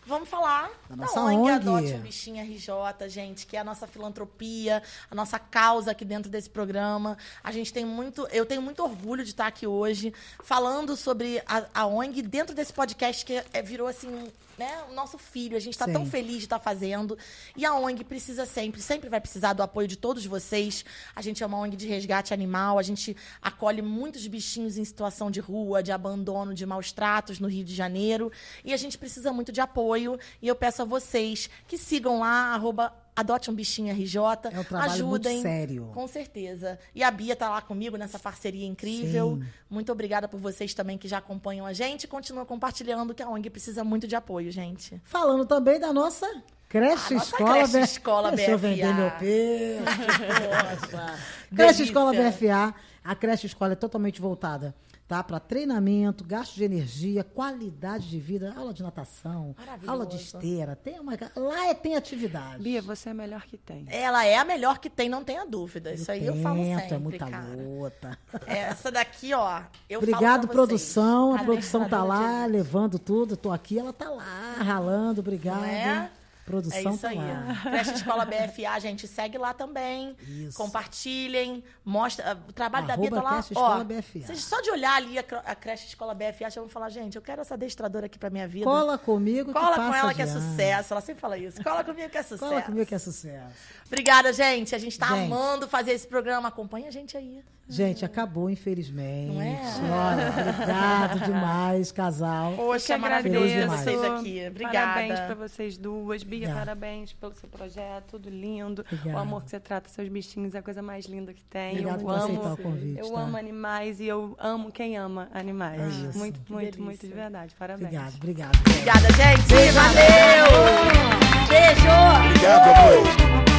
vamos falar Da da, nossa ONG, ONG. Adote um Bichinho RJ, gente, que é a nossa filantropia, a nossa causa aqui dentro desse programa. A gente tem muito, eu tenho muito orgulho de estar aqui hoje falando sobre a, a ONG dentro desse podcast que é- virou assim, né, o nosso filho. A gente está tão feliz de estar fazendo. E a ONG precisa sempre, sempre vai precisar do apoio de todos vocês. A gente é uma ONG de resgate animal, a gente acolhe muitos bichinhos em situação de rua, de abandono, de maus tratos no Rio de Janeiro. E a gente precisa muito de apoio. E eu peço a vocês que sigam lá, arroba Adote um bichinho RJ. É um trabalho muito ajudem. sério. Com certeza. E a Bia tá lá comigo nessa parceria incrível. Sim. Muito obrigada por vocês também que já acompanham a gente. Continua compartilhando que a ONG precisa muito de apoio, gente. Falando também da nossa Creche nossa Escola creche BFA. escola Deixa eu BFA. vender meu peixe. Creche Escola BFA. A creche escola é totalmente voltada tá? para treinamento, gasto de energia, qualidade de vida, aula de natação, aula de esteira. Tem uma, lá é, tem atividade. Bia, você é a melhor que tem. Ela é a melhor que tem, não tenha dúvida. Isso aí eu falo Tento, sempre, é muita cara. luta. Essa daqui, ó, eu falo Obrigado, produção. A produção tá lá, levando tudo. Tô aqui, ela tá lá, ralando. Obrigado. Não é? Produção É isso aí. Creche Escola BFA, gente, segue lá também. Isso. Compartilhem. Mostra. O trabalho da Arroba Bia tá lá. Creche ó, Escola BFA. Vocês só de olhar ali a, a creche Escola BFA, já vão falar, gente, eu quero essa adestradora aqui pra minha vida. Cola comigo que Cola com ela que é ano. sucesso. Ela sempre fala isso. Cola comigo que é sucesso. Cola comigo que é sucesso. Obrigada, gente. A gente tá Gente. amando fazer esse programa. Acompanha a gente aí. Gente, acabou, infelizmente. Não é? Olha, obrigado demais, casal. Poxa, maravilhoso vocês aqui. Obrigada. Parabéns pra vocês duas. Bia, obrigada. parabéns pelo seu projeto, tudo lindo. Obrigada. O amor que você trata seus bichinhos é a coisa mais linda que tem. Obrigado eu amo. O convite, eu tá? amo animais e eu amo quem ama animais. É isso. Muito, que muito, delícia. muito de verdade. Parabéns. Obrigada, obrigada. Obrigada, gente. Beijo, Valeu. Beijo. Obrigado, amor.